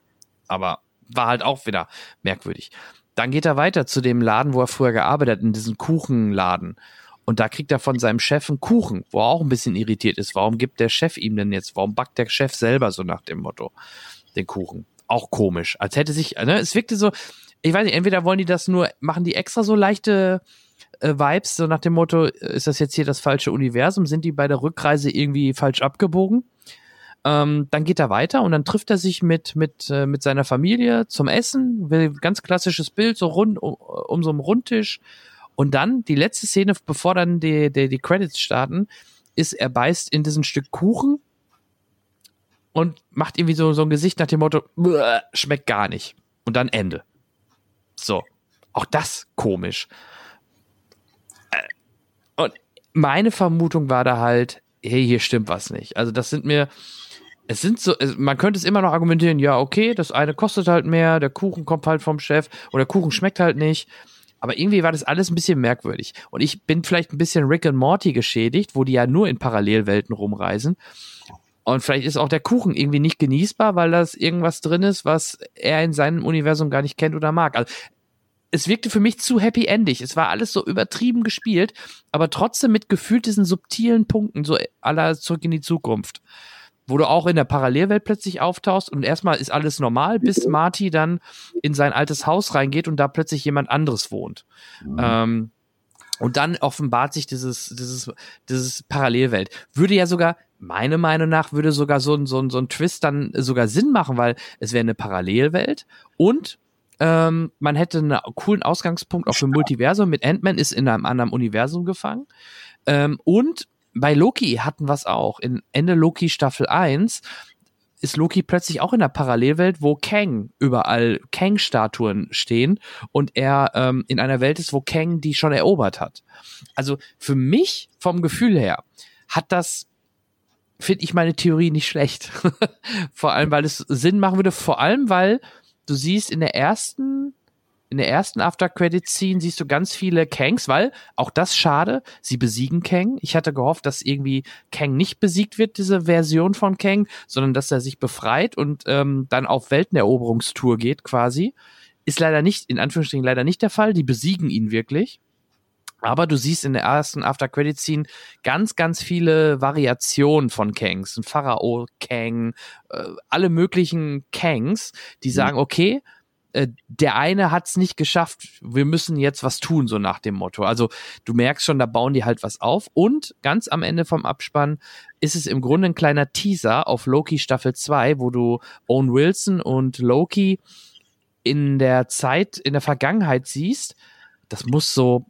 Aber war halt auch wieder merkwürdig. Dann geht er weiter zu dem Laden, wo er früher gearbeitet hat, in diesem Kuchenladen. Und da kriegt er von seinem Chef einen Kuchen, wo er auch ein bisschen irritiert ist. Warum gibt der Chef ihm denn jetzt? Warum backt der Chef selber so nach dem Motto den Kuchen? Auch komisch. Als hätte sich, ne, es wirkte so, ich weiß nicht, entweder wollen die das nur, machen die extra so leichte äh, Vibes, so nach dem Motto, ist das jetzt hier das falsche Universum? Sind die bei der Rückreise irgendwie falsch abgebogen? Ähm, dann geht er weiter und dann trifft er sich mit, mit, äh, mit seiner Familie zum Essen. Ganz klassisches Bild, so rund um, um so einem Rundtisch. Und dann die letzte Szene, bevor dann die, die, die Credits starten, ist, er beißt in diesen Stück Kuchen und macht irgendwie so, so ein Gesicht nach dem Motto, schmeckt gar nicht. Und dann Ende. So. Auch das komisch. Äh, und meine Vermutung war da halt, hey, hier stimmt was nicht. Also das sind mir, es sind so, man könnte es immer noch argumentieren, ja, okay, das eine kostet halt mehr, der Kuchen kommt halt vom Chef oder der Kuchen schmeckt halt nicht. Aber irgendwie war das alles ein bisschen merkwürdig. Und ich bin vielleicht ein bisschen Rick and Morty geschädigt, wo die ja nur in Parallelwelten rumreisen. Und vielleicht ist auch der Kuchen irgendwie nicht genießbar, weil das irgendwas drin ist, was er in seinem Universum gar nicht kennt oder mag. Also es wirkte für mich zu happy endig. Es war alles so übertrieben gespielt, aber trotzdem mit gefühlt diesen subtilen Punkten, so aller zurück in die Zukunft. Wo du auch in der Parallelwelt plötzlich auftauchst und erstmal ist alles normal, bis Marty dann in sein altes Haus reingeht und da plötzlich jemand anderes wohnt. Mhm. Ähm, und dann offenbart sich dieses, dieses, dieses Parallelwelt. Würde ja sogar, meiner Meinung nach, würde sogar so ein, so ein, so ein Twist dann sogar Sinn machen, weil es wäre eine Parallelwelt und ähm, man hätte einen coolen Ausgangspunkt auch für Multiversum. Mit Ant-Man ist in einem anderen Universum gefangen. Ähm, und bei Loki hatten wir es auch. In Ende Loki Staffel 1 ist Loki plötzlich auch in der Parallelwelt, wo Kang überall Kang-Statuen stehen und er ähm, in einer Welt ist, wo Kang die schon erobert hat. Also für mich vom Gefühl her hat das finde ich meine Theorie nicht schlecht. (laughs) vor allem, weil es Sinn machen würde, vor allem, weil du siehst in der ersten in der ersten After Credit Scene siehst du ganz viele Kangs, weil auch das schade, sie besiegen Kang. Ich hatte gehofft, dass irgendwie Kang nicht besiegt wird, diese Version von Kang, sondern dass er sich befreit und ähm, dann auf Welteneroberungstour geht quasi. Ist leider nicht, in Anführungsstrichen leider nicht der Fall. Die besiegen ihn wirklich. Aber du siehst in der ersten After Credit Scene ganz, ganz viele Variationen von Kangs. Ein Pharao Kang, äh, alle möglichen Kangs, die mhm. sagen, okay, äh, der eine hat es nicht geschafft, wir müssen jetzt was tun, so nach dem Motto. Also du merkst schon, da bauen die halt was auf. Und ganz am Ende vom Abspann ist es im Grunde ein kleiner Teaser auf Loki Staffel 2, wo du Owen Wilson und Loki in der Zeit, in der Vergangenheit siehst. Das muss so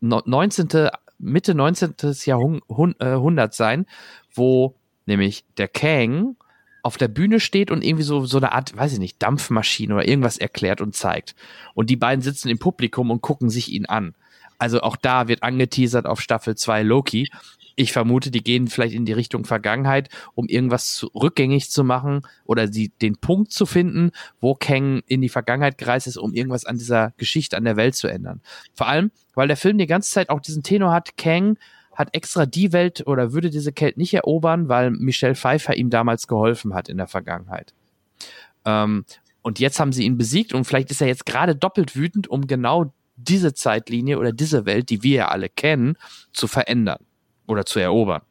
19. Mitte 19. Jahrhundert sein, wo nämlich der Kang auf der Bühne steht und irgendwie so, so eine Art, weiß ich nicht, Dampfmaschine oder irgendwas erklärt und zeigt. Und die beiden sitzen im Publikum und gucken sich ihn an. Also auch da wird angeteasert auf Staffel 2 Loki. Ich vermute, die gehen vielleicht in die Richtung Vergangenheit, um irgendwas rückgängig zu machen oder die, den Punkt zu finden, wo Kang in die Vergangenheit gereist ist, um irgendwas an dieser Geschichte, an der Welt zu ändern. Vor allem, weil der Film die ganze Zeit auch diesen Tenor hat, Kang hat extra die Welt oder würde diese Welt nicht erobern, weil Michelle Pfeiffer ihm damals geholfen hat in der Vergangenheit. Ähm, und jetzt haben sie ihn besiegt und vielleicht ist er jetzt gerade doppelt wütend, um genau diese Zeitlinie oder diese Welt, die wir ja alle kennen, zu verändern oder zu erobern.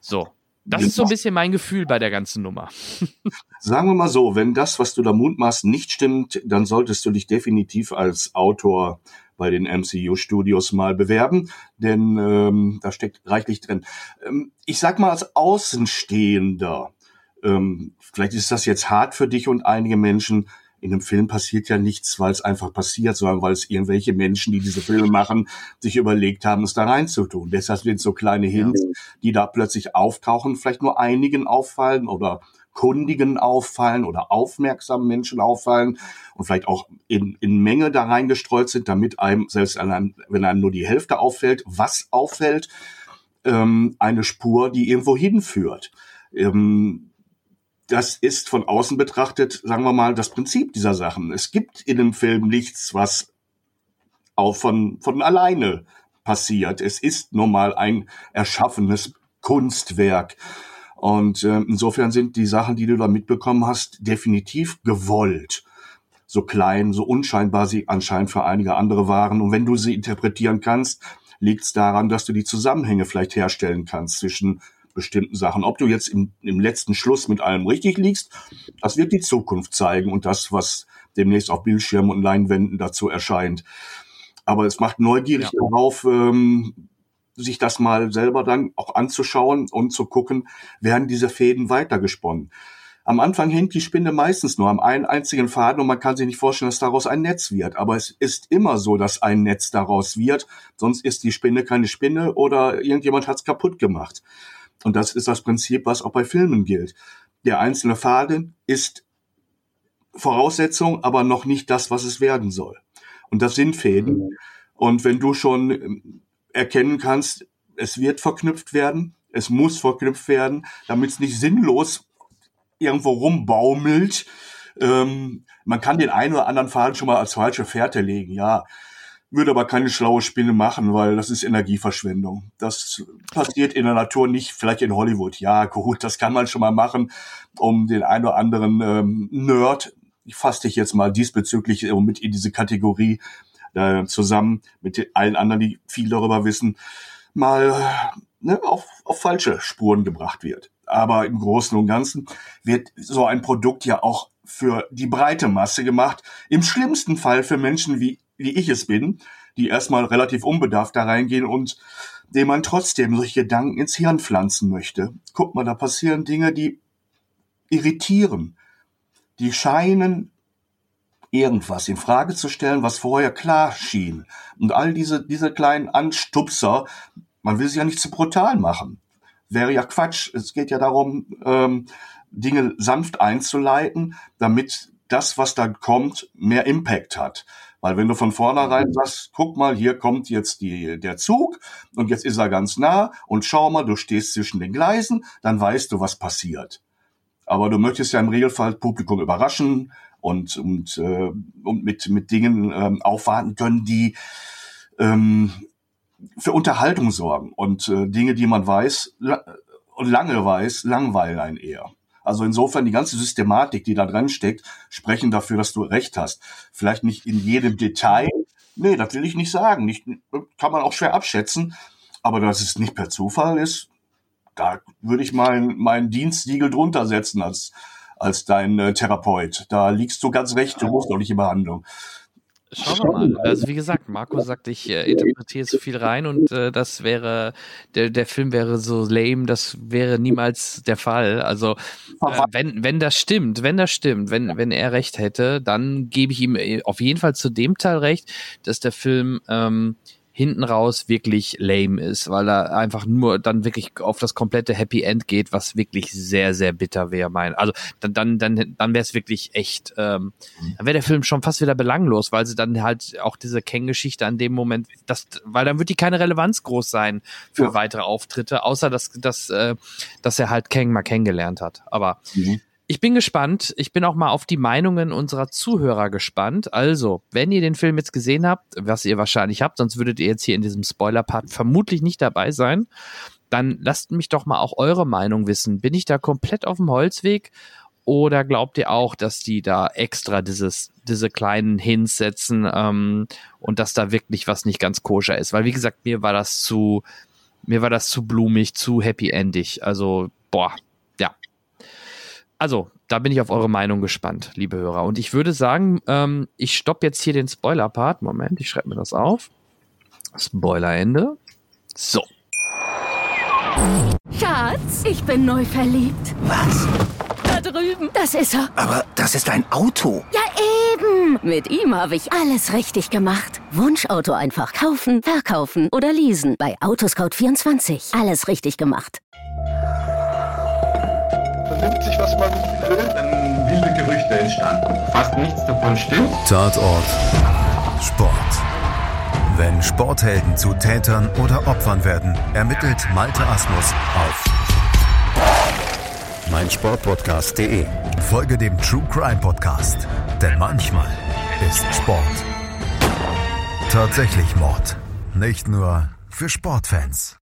So. Das ist so ein bisschen mein Gefühl bei der ganzen Nummer. (laughs) Sagen wir mal so, wenn das, was du da mutmaßt, nicht stimmt, dann solltest du dich definitiv als Autor bei den MCU-Studios mal bewerben, denn ähm, da steckt reichlich drin. Ähm, ich sag mal als Außenstehender, ähm, vielleicht ist das jetzt hart für dich und einige Menschen, in einem Film passiert ja nichts, weil es einfach passiert, sondern weil es irgendwelche Menschen, die diese Filme machen, sich überlegt haben, es da reinzutun. Deshalb sind so kleine Hints, die da plötzlich auftauchen, vielleicht nur einigen auffallen oder kundigen auffallen oder aufmerksamen Menschen auffallen und vielleicht auch in, in Menge da reingestreut sind, damit einem, selbst einem, wenn einem nur die Hälfte auffällt, was auffällt, ähm, eine Spur, die irgendwo hinführt. Ähm, das ist von außen betrachtet, sagen wir mal, das Prinzip dieser Sachen. Es gibt in dem Film nichts, was auch von, von alleine passiert. Es ist nun mal ein erschaffenes Kunstwerk. Und äh, insofern sind die Sachen, die du da mitbekommen hast, definitiv gewollt. So klein, so unscheinbar sie anscheinend für einige andere waren. Und wenn du sie interpretieren kannst, liegt es daran, dass du die Zusammenhänge vielleicht herstellen kannst zwischen bestimmten Sachen. Ob du jetzt im, im letzten Schluss mit allem richtig liegst, das wird die Zukunft zeigen und das, was demnächst auf Bildschirmen und Leinwänden dazu erscheint. Aber es macht neugierig ja. darauf, ähm, sich das mal selber dann auch anzuschauen und zu gucken, werden diese Fäden weitergesponnen. Am Anfang hängt die Spinne meistens nur am einen einzigen Faden und man kann sich nicht vorstellen, dass daraus ein Netz wird. Aber es ist immer so, dass ein Netz daraus wird. Sonst ist die Spinne keine Spinne oder irgendjemand hat es kaputt gemacht. Und das ist das Prinzip, was auch bei Filmen gilt. Der einzelne Faden ist Voraussetzung, aber noch nicht das, was es werden soll. Und das sind Fäden. Mhm. Und wenn du schon ähm, erkennen kannst, es wird verknüpft werden, es muss verknüpft werden, damit es nicht sinnlos irgendwo rumbaumelt. Ähm, man kann den einen oder anderen Faden schon mal als falsche Fährte legen, ja. Würde aber keine schlaue Spinne machen, weil das ist Energieverschwendung. Das passiert in der Natur nicht, vielleicht in Hollywood. Ja, gut, das kann man schon mal machen, um den einen oder anderen ähm, Nerd, ich fasse dich jetzt mal diesbezüglich äh, mit in diese Kategorie äh, zusammen mit allen anderen, die viel darüber wissen, mal ne, auf, auf falsche Spuren gebracht wird. Aber im Großen und Ganzen wird so ein Produkt ja auch für die breite Masse gemacht. Im schlimmsten Fall für Menschen wie, wie ich es bin, die erstmal relativ unbedarft da reingehen und dem man trotzdem solche Gedanken ins Hirn pflanzen möchte. Guck mal, da passieren Dinge, die irritieren. Die scheinen irgendwas in Frage zu stellen, was vorher klar schien. Und all diese, diese kleinen Anstupser, man will sie ja nicht zu brutal machen. Wäre ja Quatsch. Es geht ja darum, ähm, Dinge sanft einzuleiten, damit das, was dann kommt, mehr Impact hat. Weil wenn du von vornherein sagst, guck mal, hier kommt jetzt die, der Zug und jetzt ist er ganz nah und schau mal, du stehst zwischen den Gleisen, dann weißt du, was passiert. Aber du möchtest ja im Regelfall Publikum überraschen und, und, äh, und mit, mit Dingen ähm, aufwarten können, die ähm, für Unterhaltung sorgen und äh, Dinge, die man weiß und lange weiß, langweilen einen eher. Also insofern die ganze Systematik, die da dran steckt, sprechen dafür, dass du recht hast. Vielleicht nicht in jedem Detail. Nee, das will ich nicht sagen. Nicht, kann man auch schwer abschätzen. Aber dass es nicht per Zufall ist, da würde ich mein, mein Dienstsiegel drunter setzen als, als dein äh, Therapeut. Da liegst du ganz recht, du musst doch nicht in Behandlung. Schauen wir mal. Also wie gesagt, Marco sagt, ich äh, interpretiere zu viel rein und äh, das wäre, der, der Film wäre so lame, das wäre niemals der Fall. Also äh, wenn, wenn das stimmt, wenn das stimmt, wenn, wenn er recht hätte, dann gebe ich ihm äh, auf jeden Fall zu dem Teil recht, dass der Film ähm, hinten raus wirklich lame ist, weil er einfach nur dann wirklich auf das komplette Happy End geht, was wirklich sehr, sehr bitter wäre, mein. Also dann, dann, dann, dann wäre es wirklich echt, ähm, dann wäre der Film schon fast wieder belanglos, weil sie dann halt auch diese Kang-Geschichte an dem Moment, das, weil dann wird die keine Relevanz groß sein für ja. weitere Auftritte, außer dass, dass, äh, dass er halt Kang mal kennengelernt hat. Aber mhm. Ich bin gespannt. Ich bin auch mal auf die Meinungen unserer Zuhörer gespannt. Also, wenn ihr den Film jetzt gesehen habt, was ihr wahrscheinlich habt, sonst würdet ihr jetzt hier in diesem Spoiler-Part vermutlich nicht dabei sein, dann lasst mich doch mal auch eure Meinung wissen. Bin ich da komplett auf dem Holzweg? Oder glaubt ihr auch, dass die da extra dieses, diese kleinen Hints setzen ähm, und dass da wirklich was nicht ganz koscher ist? Weil, wie gesagt, mir war das zu, mir war das zu blumig, zu happy-endig. Also, boah, also, da bin ich auf eure Meinung gespannt, liebe Hörer. Und ich würde sagen, ähm, ich stoppe jetzt hier den Spoiler-Part. Moment, ich schreibe mir das auf. Spoiler-Ende. So. Schatz, ich bin neu verliebt. Was? Da drüben. Das ist er. Aber das ist ein Auto. Ja, eben. Mit ihm habe ich alles richtig gemacht. Wunschauto einfach kaufen, verkaufen oder leasen. Bei Autoscout24. Alles richtig gemacht vernimmt sich, was man will. Dann wilde Gerüchte entstanden. Fast nichts davon stimmt. Tatort. Sport. Wenn Sporthelden zu Tätern oder Opfern werden, ermittelt Malte Asmus auf meinsportpodcast.de. Folge dem True Crime Podcast, denn manchmal ist Sport tatsächlich Mord. Nicht nur für Sportfans.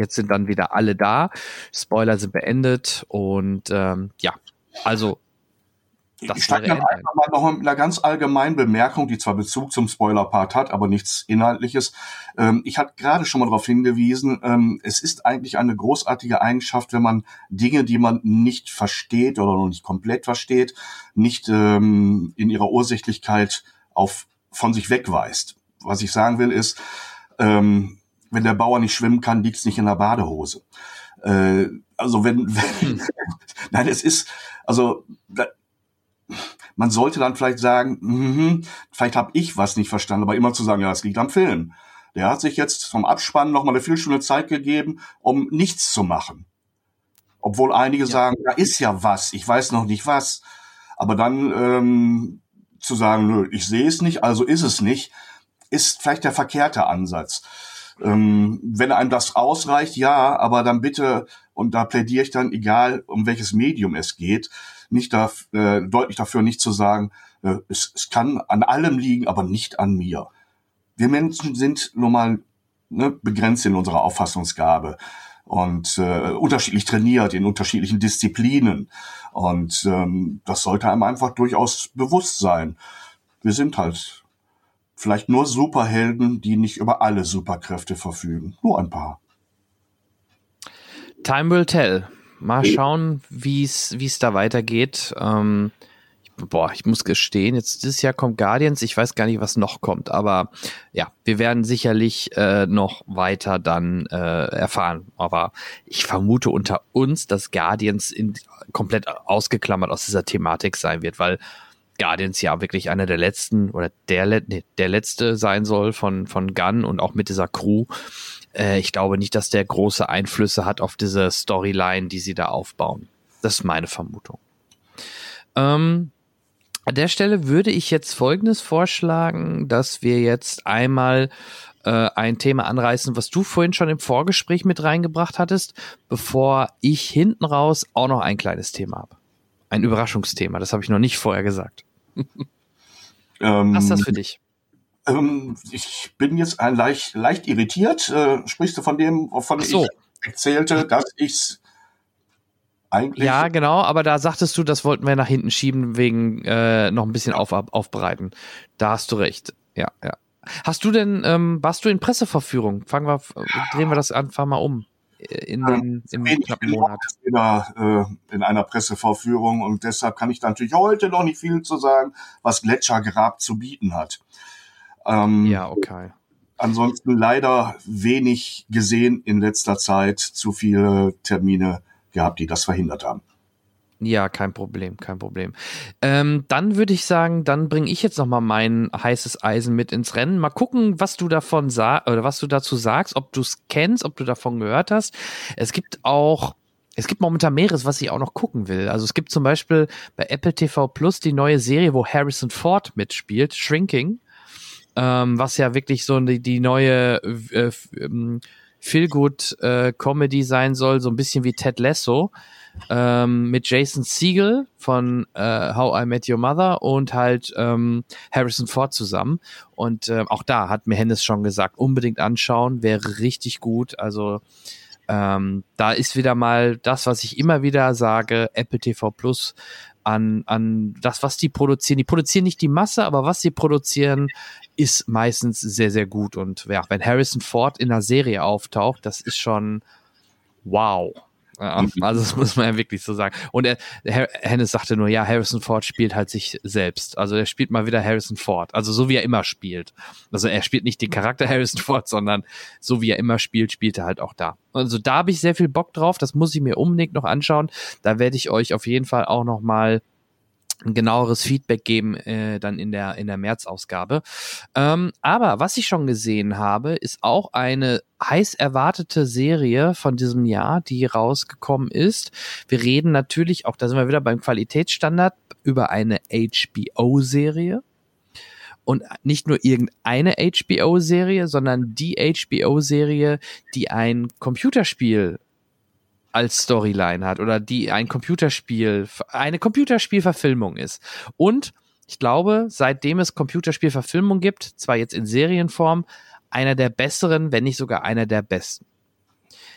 Jetzt sind dann wieder alle da. Spoiler sind beendet und ähm, ja, also das ich steige dann einfach mal noch mit einer ganz allgemeinen Bemerkung, die zwar Bezug zum Spoiler-Part hat, aber nichts Inhaltliches. Ähm, ich hatte gerade schon mal darauf hingewiesen, ähm, es ist eigentlich eine großartige Eigenschaft, wenn man Dinge, die man nicht versteht oder noch nicht komplett versteht, nicht ähm, in ihrer Ursächlichkeit auf, von sich wegweist. Was ich sagen will ist, ähm, wenn der Bauer nicht schwimmen kann, liegt's nicht in der Badehose. Äh, also wenn, (laughs) wenn hm. nein, es ist, also da, man sollte dann vielleicht sagen, mh, vielleicht habe ich was nicht verstanden, aber immer zu sagen, ja, es liegt am Film. Der hat sich jetzt vom Abspann noch mal eine Viertelstunde Zeit gegeben, um nichts zu machen. Obwohl einige ja. sagen, da ist ja was, ich weiß noch nicht was. Aber dann ähm, zu sagen, nö, ich sehe es nicht, also ist es nicht, ist vielleicht der verkehrte Ansatz. Ähm, wenn einem das ausreicht, ja, aber dann bitte, und da plädiere ich dann, egal um welches Medium es geht, nicht da, äh, deutlich dafür nicht zu sagen, äh, es, es kann an allem liegen, aber nicht an mir. Wir Menschen sind nun mal ne, begrenzt in unserer Auffassungsgabe und äh, unterschiedlich trainiert in unterschiedlichen Disziplinen. Und ähm, das sollte einem einfach durchaus bewusst sein. Wir sind halt vielleicht nur Superhelden, die nicht über alle Superkräfte verfügen. Nur ein paar. Time will tell. Mal schauen, wie es da weitergeht. Ähm, boah, ich muss gestehen, jetzt dieses Jahr kommt Guardians, ich weiß gar nicht, was noch kommt, aber ja, wir werden sicherlich äh, noch weiter dann äh, erfahren. Aber ich vermute unter uns, dass Guardians in, komplett ausgeklammert aus dieser Thematik sein wird, weil Guardians ja wirklich einer der letzten oder der, nee, der letzte sein soll von, von Gunn und auch mit dieser Crew. Äh, ich glaube nicht, dass der große Einflüsse hat auf diese Storyline, die sie da aufbauen. Das ist meine Vermutung. Ähm, an der Stelle würde ich jetzt Folgendes vorschlagen, dass wir jetzt einmal äh, ein Thema anreißen, was du vorhin schon im Vorgespräch mit reingebracht hattest, bevor ich hinten raus auch noch ein kleines Thema habe. Ein Überraschungsthema, das habe ich noch nicht vorher gesagt. (laughs) Ähm, was ist das für dich? Ähm, ich bin jetzt ein leicht, leicht irritiert. Äh, sprichst du von dem, wovon so. ich erzählte, dass ich eigentlich. Ja, genau, aber da sagtest du, das wollten wir nach hinten schieben, wegen äh, noch ein bisschen auf, aufbereiten. Da hast du recht. Ja, ja. Hast du denn, ähm, warst du in Presseverführung? Fangen wir, drehen wir das einfach mal um. Äh, in den, im knappen Monat. Wieder, äh, in einer Pressevorführung und deshalb kann ich da natürlich heute noch nicht viel zu sagen, was Gletschergrab zu bieten hat. Ähm, ja, okay. Ansonsten leider wenig gesehen in letzter Zeit, zu viele Termine gehabt, die das verhindert haben. Ja, kein Problem, kein Problem. Ähm, dann würde ich sagen, dann bringe ich jetzt noch mal mein heißes Eisen mit ins Rennen. Mal gucken, was du davon sagst oder was du dazu sagst, ob du es kennst, ob du davon gehört hast. Es gibt auch es gibt momentan mehreres, was ich auch noch gucken will. Also es gibt zum Beispiel bei Apple TV Plus die neue Serie, wo Harrison Ford mitspielt, Shrinking, ähm, was ja wirklich so die, die neue äh, ähm, Feel-Good äh, Comedy sein soll, so ein bisschen wie Ted Lasso ähm, mit Jason Siegel von äh, How I Met Your Mother und halt ähm, Harrison Ford zusammen. Und äh, auch da hat mir Hennes schon gesagt, unbedingt anschauen, wäre richtig gut. Also ähm, da ist wieder mal das, was ich immer wieder sage, Apple TV Plus an, an das, was die produzieren. Die produzieren nicht die Masse, aber was sie produzieren, ist meistens sehr, sehr gut. Und ja, wenn Harrison Ford in einer Serie auftaucht, das ist schon wow. Ja, also das muss man ja wirklich so sagen. Und er, Hennes sagte nur, ja, Harrison Ford spielt halt sich selbst. Also er spielt mal wieder Harrison Ford. Also so wie er immer spielt. Also er spielt nicht den Charakter (laughs) Harrison Ford, sondern so wie er immer spielt, spielt er halt auch da. Also da habe ich sehr viel Bock drauf. Das muss ich mir unbedingt noch anschauen. Da werde ich euch auf jeden Fall auch noch mal ein genaueres Feedback geben äh, dann in der in der März-Ausgabe. Ähm, aber was ich schon gesehen habe, ist auch eine heiß erwartete Serie von diesem Jahr, die rausgekommen ist. Wir reden natürlich auch, da sind wir wieder beim Qualitätsstandard über eine HBO-Serie. Und nicht nur irgendeine HBO-Serie, sondern die HBO-Serie, die ein Computerspiel als Storyline hat oder die ein Computerspiel, eine Computerspielverfilmung ist. Und ich glaube, seitdem es Computerspielverfilmung gibt, zwar jetzt in Serienform, einer der besseren, wenn nicht sogar einer der besten.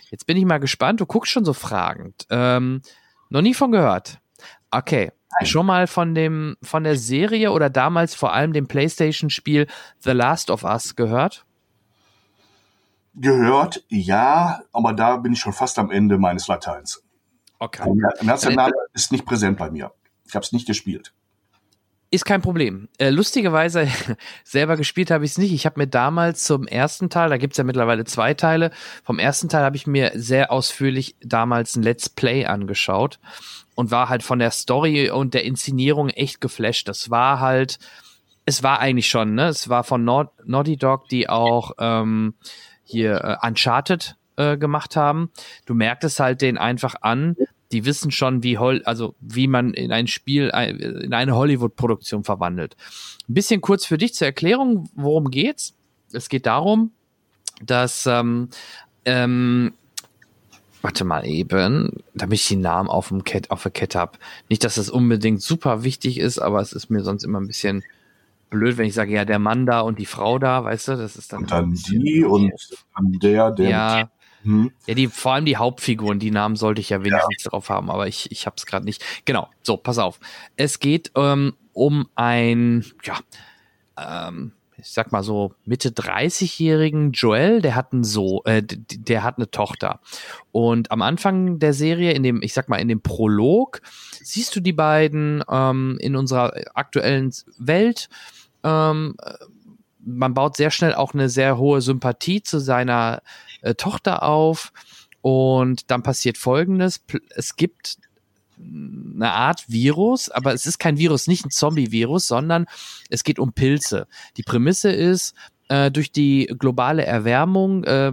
Jetzt bin ich mal gespannt, du guckst schon so fragend. Ähm, noch nie von gehört. Okay. Schon mal von dem, von der Serie oder damals vor allem dem Playstation-Spiel The Last of Us gehört? Gehört, ja, aber da bin ich schon fast am Ende meines Lateins. Okay. Der National ist nicht präsent bei mir. Ich habe es nicht gespielt. Ist kein Problem. Äh, lustigerweise, (laughs) selber gespielt habe ich es nicht. Ich habe mir damals zum ersten Teil, da gibt's ja mittlerweile zwei Teile, vom ersten Teil habe ich mir sehr ausführlich damals ein Let's Play angeschaut und war halt von der Story und der Inszenierung echt geflasht. Das war halt, es war eigentlich schon, ne? Es war von Naughty Dog, die auch ähm, hier äh, Uncharted äh, gemacht haben. Du merktest halt den einfach an, die wissen schon, wie Hol also wie man in ein Spiel, in eine Hollywood-Produktion verwandelt. Ein bisschen kurz für dich zur Erklärung, worum geht's? Es geht darum, dass ähm, ähm, warte mal eben, damit ich die Namen auf dem Cat, auf der Kette habe. Nicht, dass das unbedingt super wichtig ist, aber es ist mir sonst immer ein bisschen blöd, wenn ich sage, ja, der Mann da und die Frau da, weißt du, das ist dann. Und dann die und dann der, der. Ja. Hm. Ja, die, vor allem die Hauptfiguren, die Namen sollte ich ja wenigstens ja. drauf haben, aber ich, ich hab's gerade nicht. Genau, so, pass auf. Es geht ähm, um ein, ja, ähm, ich sag mal so Mitte 30-jährigen Joel, der hat einen so, äh, der hat eine Tochter. Und am Anfang der Serie, in dem, ich sag mal, in dem Prolog, siehst du die beiden ähm, in unserer aktuellen Welt. Ähm, man baut sehr schnell auch eine sehr hohe Sympathie zu seiner äh, Tochter auf. Und dann passiert Folgendes. Es gibt eine Art Virus, aber es ist kein Virus, nicht ein Zombie-Virus, sondern es geht um Pilze. Die Prämisse ist, äh, durch die globale Erwärmung äh,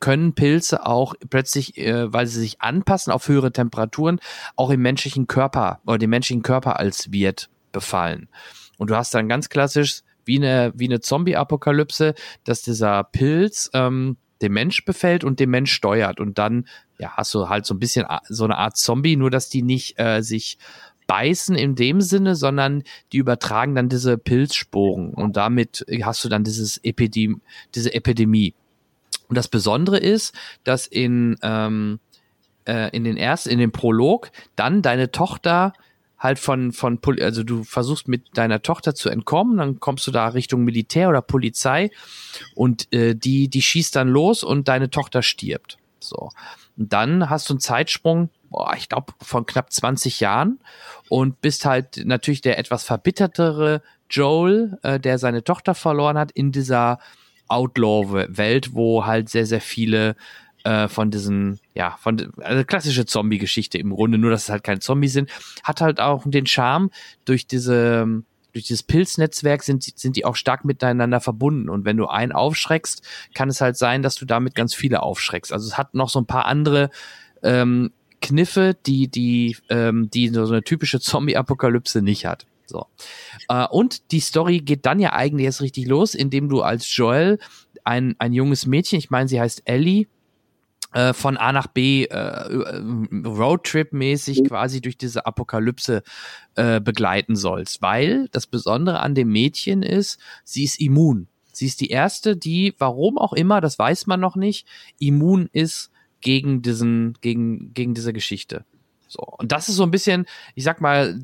können Pilze auch plötzlich, äh, weil sie sich anpassen auf höhere Temperaturen, auch im menschlichen Körper oder den menschlichen Körper als Wirt befallen. Und du hast dann ganz klassisch wie eine, wie eine Zombie-Apokalypse, dass dieser Pilz ähm, den Mensch befällt und den Mensch steuert. Und dann ja, hast du halt so ein bisschen so eine Art Zombie, nur dass die nicht äh, sich beißen in dem Sinne, sondern die übertragen dann diese Pilzsporen und damit hast du dann dieses Epidem diese Epidemie. Und das Besondere ist, dass in, ähm, äh, in den ersten, in dem Prolog dann deine Tochter halt von, von, also du versuchst mit deiner Tochter zu entkommen, dann kommst du da Richtung Militär oder Polizei und äh, die, die schießt dann los und deine Tochter stirbt. So. Und dann hast du einen Zeitsprung, boah, ich glaube, von knapp 20 Jahren und bist halt natürlich der etwas verbittertere Joel, äh, der seine Tochter verloren hat in dieser Outlaw-Welt, wo halt sehr, sehr viele äh, von diesen, ja, von also klassische Zombie-Geschichte im Grunde, nur dass es halt keine Zombies sind, hat halt auch den Charme durch diese durch dieses Pilznetzwerk sind, sind die auch stark miteinander verbunden. Und wenn du einen aufschreckst, kann es halt sein, dass du damit ganz viele aufschreckst. Also es hat noch so ein paar andere ähm, Kniffe, die, die, ähm, die so eine typische Zombie-Apokalypse nicht hat. So. Äh, und die Story geht dann ja eigentlich erst richtig los, indem du als Joel ein, ein junges Mädchen, ich meine, sie heißt Ellie, äh, von A nach B äh, Roadtrip-mäßig quasi durch diese Apokalypse äh, begleiten sollst. Weil das Besondere an dem Mädchen ist, sie ist immun. Sie ist die erste, die, warum auch immer, das weiß man noch nicht, immun ist gegen diesen, gegen, gegen diese Geschichte. So. Und das ist so ein bisschen, ich sag mal,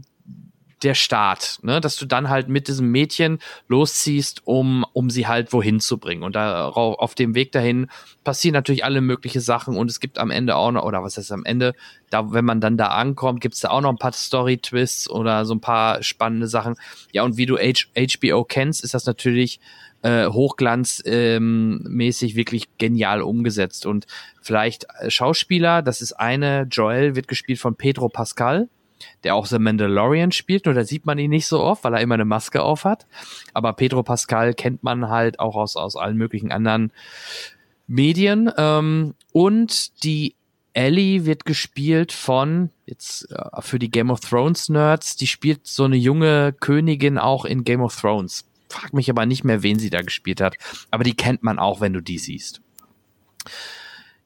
der Start, ne, dass du dann halt mit diesem Mädchen losziehst, um, um sie halt wohin zu bringen. Und da auf dem Weg dahin passieren natürlich alle mögliche Sachen und es gibt am Ende auch noch, oder was heißt am Ende, da, wenn man dann da ankommt, gibt's da auch noch ein paar Story-Twists oder so ein paar spannende Sachen. Ja, und wie du H HBO kennst, ist das natürlich äh, hochglanzmäßig ähm, wirklich genial umgesetzt. Und vielleicht äh, Schauspieler, das ist eine, Joel wird gespielt von Pedro Pascal der auch The Mandalorian spielt, nur da sieht man ihn nicht so oft, weil er immer eine Maske auf hat. Aber Pedro Pascal kennt man halt auch aus, aus allen möglichen anderen Medien. Ähm, und die Ellie wird gespielt von, jetzt äh, für die Game of Thrones Nerds, die spielt so eine junge Königin auch in Game of Thrones. Frag mich aber nicht mehr, wen sie da gespielt hat. Aber die kennt man auch, wenn du die siehst.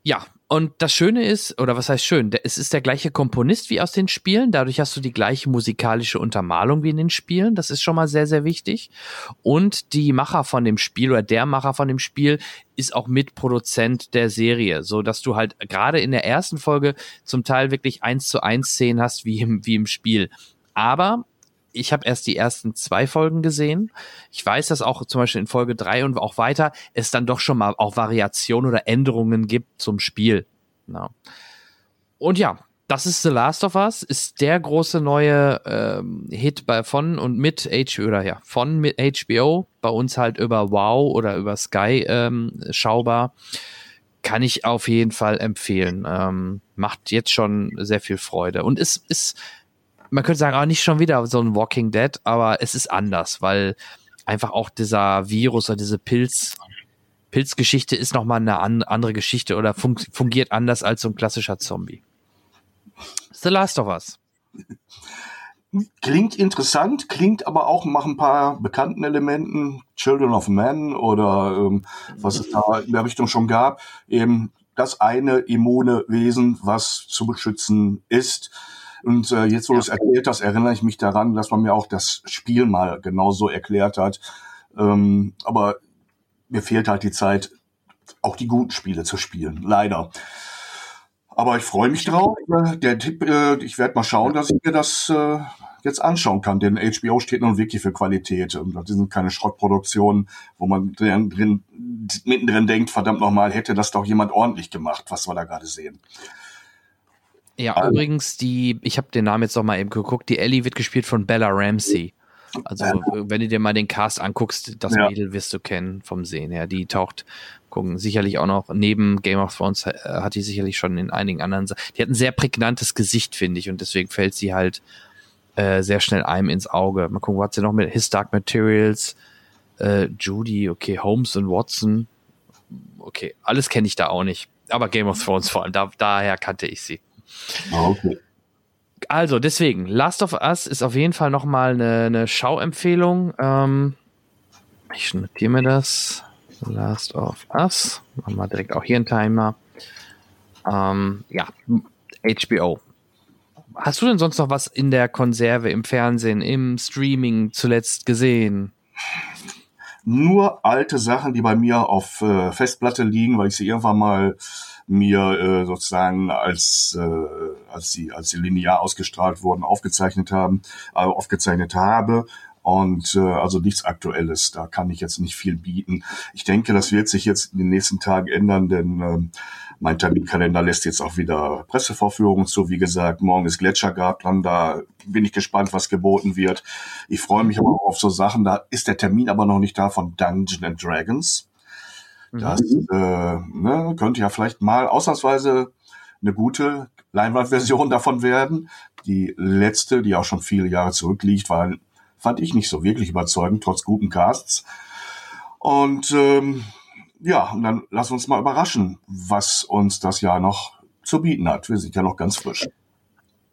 Ja, und das Schöne ist, oder was heißt schön, es ist der gleiche Komponist wie aus den Spielen, dadurch hast du die gleiche musikalische Untermalung wie in den Spielen, das ist schon mal sehr, sehr wichtig. Und die Macher von dem Spiel oder der Macher von dem Spiel ist auch Mitproduzent der Serie, so dass du halt gerade in der ersten Folge zum Teil wirklich eins zu eins Szenen hast wie im, wie im Spiel. Aber ich habe erst die ersten zwei Folgen gesehen. Ich weiß, dass auch zum Beispiel in Folge drei und auch weiter es dann doch schon mal auch Variationen oder Änderungen gibt zum Spiel. Ja. Und ja, das ist The Last of Us, ist der große neue ähm, Hit bei von und mit H oder ja von mit HBO bei uns halt über Wow oder über Sky ähm, schaubar. Kann ich auf jeden Fall empfehlen. Ähm, macht jetzt schon sehr viel Freude und ist ist man könnte sagen, ah, nicht schon wieder so ein Walking Dead, aber es ist anders, weil einfach auch dieser Virus oder diese Pilz, Pilzgeschichte ist nochmal eine an, andere Geschichte oder fun fungiert anders als so ein klassischer Zombie. The Last of Us. Klingt interessant, klingt aber auch nach ein paar bekannten Elementen, Children of Men oder ähm, was es da in der Richtung schon gab. Eben das eine immune Wesen, was zu beschützen ist. Und äh, jetzt, wo du es erzählt hast, erinnere ich mich daran, dass man mir auch das Spiel mal genauso erklärt hat. Ähm, aber mir fehlt halt die Zeit, auch die guten Spiele zu spielen. Leider. Aber ich freue mich drauf. Äh, Der Tipp, äh, ich werde mal schauen, dass ich mir das äh, jetzt anschauen kann. Denn HBO steht nun wirklich für Qualität. Und das sind keine Schrottproduktionen, wo man drin, drin, mittendrin denkt, verdammt nochmal, hätte das doch jemand ordentlich gemacht, was wir da gerade sehen. Ja, Also- übrigens, die, ich habe den Namen jetzt noch mal eben geguckt, die Ellie wird gespielt von Bella Ramsey. Also, wenn du dir mal den Cast anguckst, das Ja. Mädel wirst du kennen vom Sehen her. Die taucht, gucken, sicherlich auch noch neben Game of Thrones äh, hat die sicherlich schon in einigen anderen. Sa- Die hat ein sehr prägnantes Gesicht, finde ich, und deswegen fällt sie halt äh, sehr schnell einem ins Auge. Mal gucken, was hat sie noch mit His Dark Materials, äh, Judy, okay, Holmes und Watson. Okay, alles kenne ich da auch nicht. Aber Game of Thrones vor allem, da, daher kannte ich sie. Ah, Okay. Also deswegen, Last of Us ist auf jeden Fall nochmal eine, eine Schauempfehlung. Ähm, ich notiere mir das. Last of Us. Machen wir direkt auch hier einen Timer. Ähm, ja, HBO. Hast du denn sonst noch was in der Konserve, im Fernsehen, im Streaming zuletzt gesehen? Nur alte Sachen, die bei mir auf äh, Festplatte liegen, weil ich sie irgendwann mal mir äh, sozusagen als äh, als sie als sie linear ausgestrahlt wurden aufgezeichnet haben, äh, aufgezeichnet habe und äh, also nichts Aktuelles. Da kann ich jetzt nicht viel bieten. Ich denke, das wird sich jetzt in den nächsten Tagen ändern, denn ähm, mein Terminkalender lässt jetzt auch wieder Pressevorführungen zu. Wie gesagt, morgen ist Gletschergarten, da bin ich gespannt, was geboten wird. Ich freue mich aber auch auf so Sachen. Da ist der Termin aber noch nicht da von Dungeons and Dragons. Das äh, ne, könnte ja vielleicht mal ausnahmsweise eine gute Leinwandversion (laughs) davon werden. Die letzte, die auch schon viele Jahre zurückliegt, war, fand ich nicht so wirklich überzeugend, trotz guten Casts. Und ähm, ja, und dann lass uns mal überraschen, was uns das Jahr noch zu bieten hat. Wir sind ja noch ganz frisch.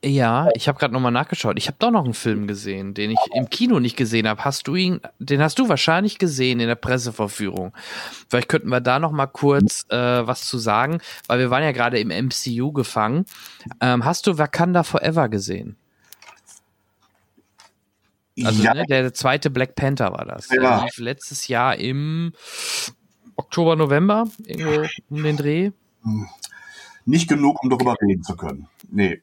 Ja, ich habe gerade nochmal nachgeschaut. Ich habe doch noch einen Film gesehen, den ich im Kino nicht gesehen habe. Hast du ihn? Den hast du wahrscheinlich gesehen in der Presseverführung. Vielleicht könnten wir da noch mal kurz äh, was zu sagen, weil wir waren ja gerade im MCU gefangen. Ähm, hast du Wakanda Forever gesehen? Also ja, ne, der zweite Black Panther war das. Der Ja. lief letztes Jahr im Oktober, November, irgendwo um den Dreh. nicht genug, um darüber reden zu können. Nee.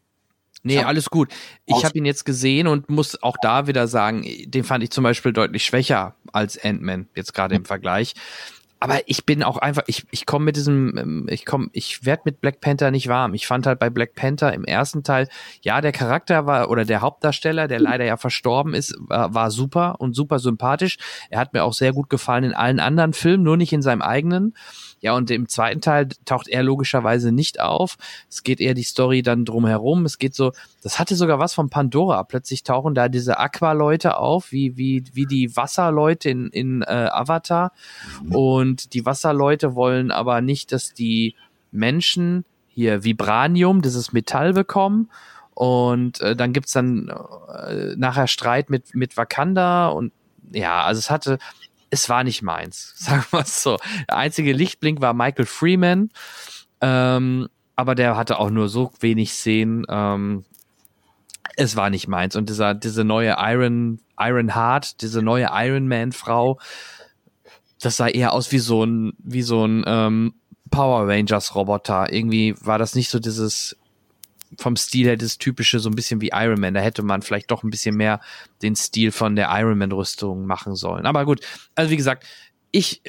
Nee, alles gut. Ich habe ihn jetzt gesehen und muss auch da wieder sagen, den fand ich zum Beispiel deutlich schwächer als Ant-Man, jetzt gerade im Vergleich. Aber ich bin auch einfach, ich, ich komme mit diesem, ähm, ich komme, ich werde mit Black Panther nicht warm. Ich fand halt bei Black Panther im ersten Teil, ja, der Charakter war, oder der Hauptdarsteller, der leider ja verstorben ist, war, war super und super sympathisch. Er hat mir auch sehr gut gefallen in allen anderen Filmen, nur nicht in seinem eigenen. Ja, und im zweiten Teil taucht er logischerweise nicht auf. Es geht eher die Story dann drumherum. Es geht so, das hatte sogar was von Pandora. Plötzlich tauchen da diese Aqua-Leute auf, wie, wie, wie die Wasserleute in, in äh, Avatar. Und die Wasserleute wollen aber nicht, dass die Menschen hier Vibranium, dieses Metall bekommen. Und äh, dann gibt's dann äh, nachher Streit mit, mit Wakanda und ja, also es hatte, es war nicht meins, (laughs) sagen wir es so. Der einzige Lichtblink war Michael Freeman, ähm, aber der hatte auch nur so wenig Szenen. Ähm, es war nicht meins. Und dieser, diese neue Iron, Iron Heart, diese neue Iron Man Frau, das sah eher aus wie so ein, wie so ein ähm, Power Rangers Roboter. Irgendwie war das nicht so dieses vom Stil her das typische, so ein bisschen wie Iron Man. Da hätte man vielleicht doch ein bisschen mehr den Stil von der Iron Man Rüstung machen sollen. Aber gut, also wie gesagt, ich,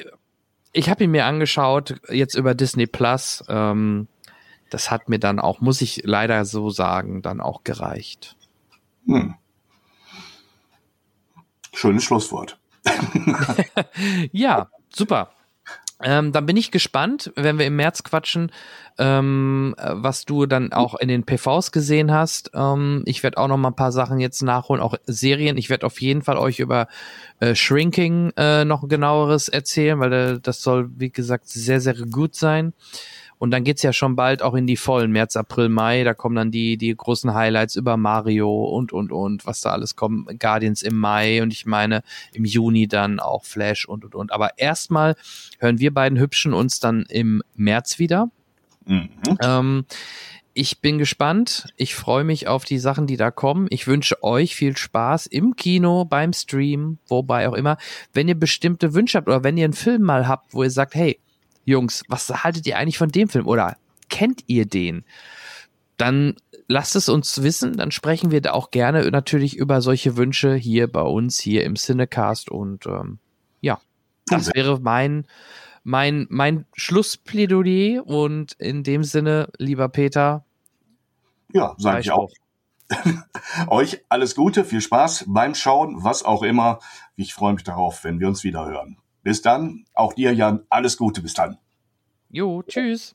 ich habe ihn mir angeschaut, jetzt über Disney Plus. Ähm, das hat mir dann auch, muss ich leider so sagen, dann auch gereicht. Hm. Schönes Schlusswort. (laughs) Ja, super. Ähm, dann bin ich gespannt, wenn wir im März quatschen, ähm, äh, was du dann auch in den PVs gesehen hast. Ähm, ich werde auch noch mal ein paar Sachen jetzt nachholen, auch Serien. Ich werde auf jeden Fall euch über äh, Shrinking äh, noch genaueres erzählen, weil äh, das soll, wie gesagt, sehr, sehr gut sein. Und dann geht's ja schon bald auch in die vollen März, April, Mai. Da kommen dann die, die großen Highlights über Mario und, und, und, was da alles kommt. Guardians im Mai und ich meine im Juni dann auch Flash und, und, und. Aber erstmal hören wir beiden Hübschen uns dann im März wieder. Mhm. Ähm, ich bin gespannt. Ich freue mich auf die Sachen, die da kommen. Ich wünsche euch viel Spaß im Kino, beim Stream, wobei auch immer. Wenn ihr bestimmte Wünsche habt oder wenn ihr einen Film mal habt, wo ihr sagt, hey, Jungs, was haltet ihr eigentlich von dem Film oder kennt ihr den? Dann lasst es uns wissen, dann sprechen wir da auch gerne natürlich über solche Wünsche hier bei uns, hier im Cinecast und ähm, ja, das wäre mein mein, mein Schlussplädoyer und in dem Sinne, lieber Peter. Ja, sage ich auch. (laughs) Euch alles Gute, viel Spaß beim Schauen, was auch immer. Ich freue mich darauf, wenn wir uns wieder hören. Bis dann, auch dir, Jan, alles Gute, bis dann. Jo, tschüss.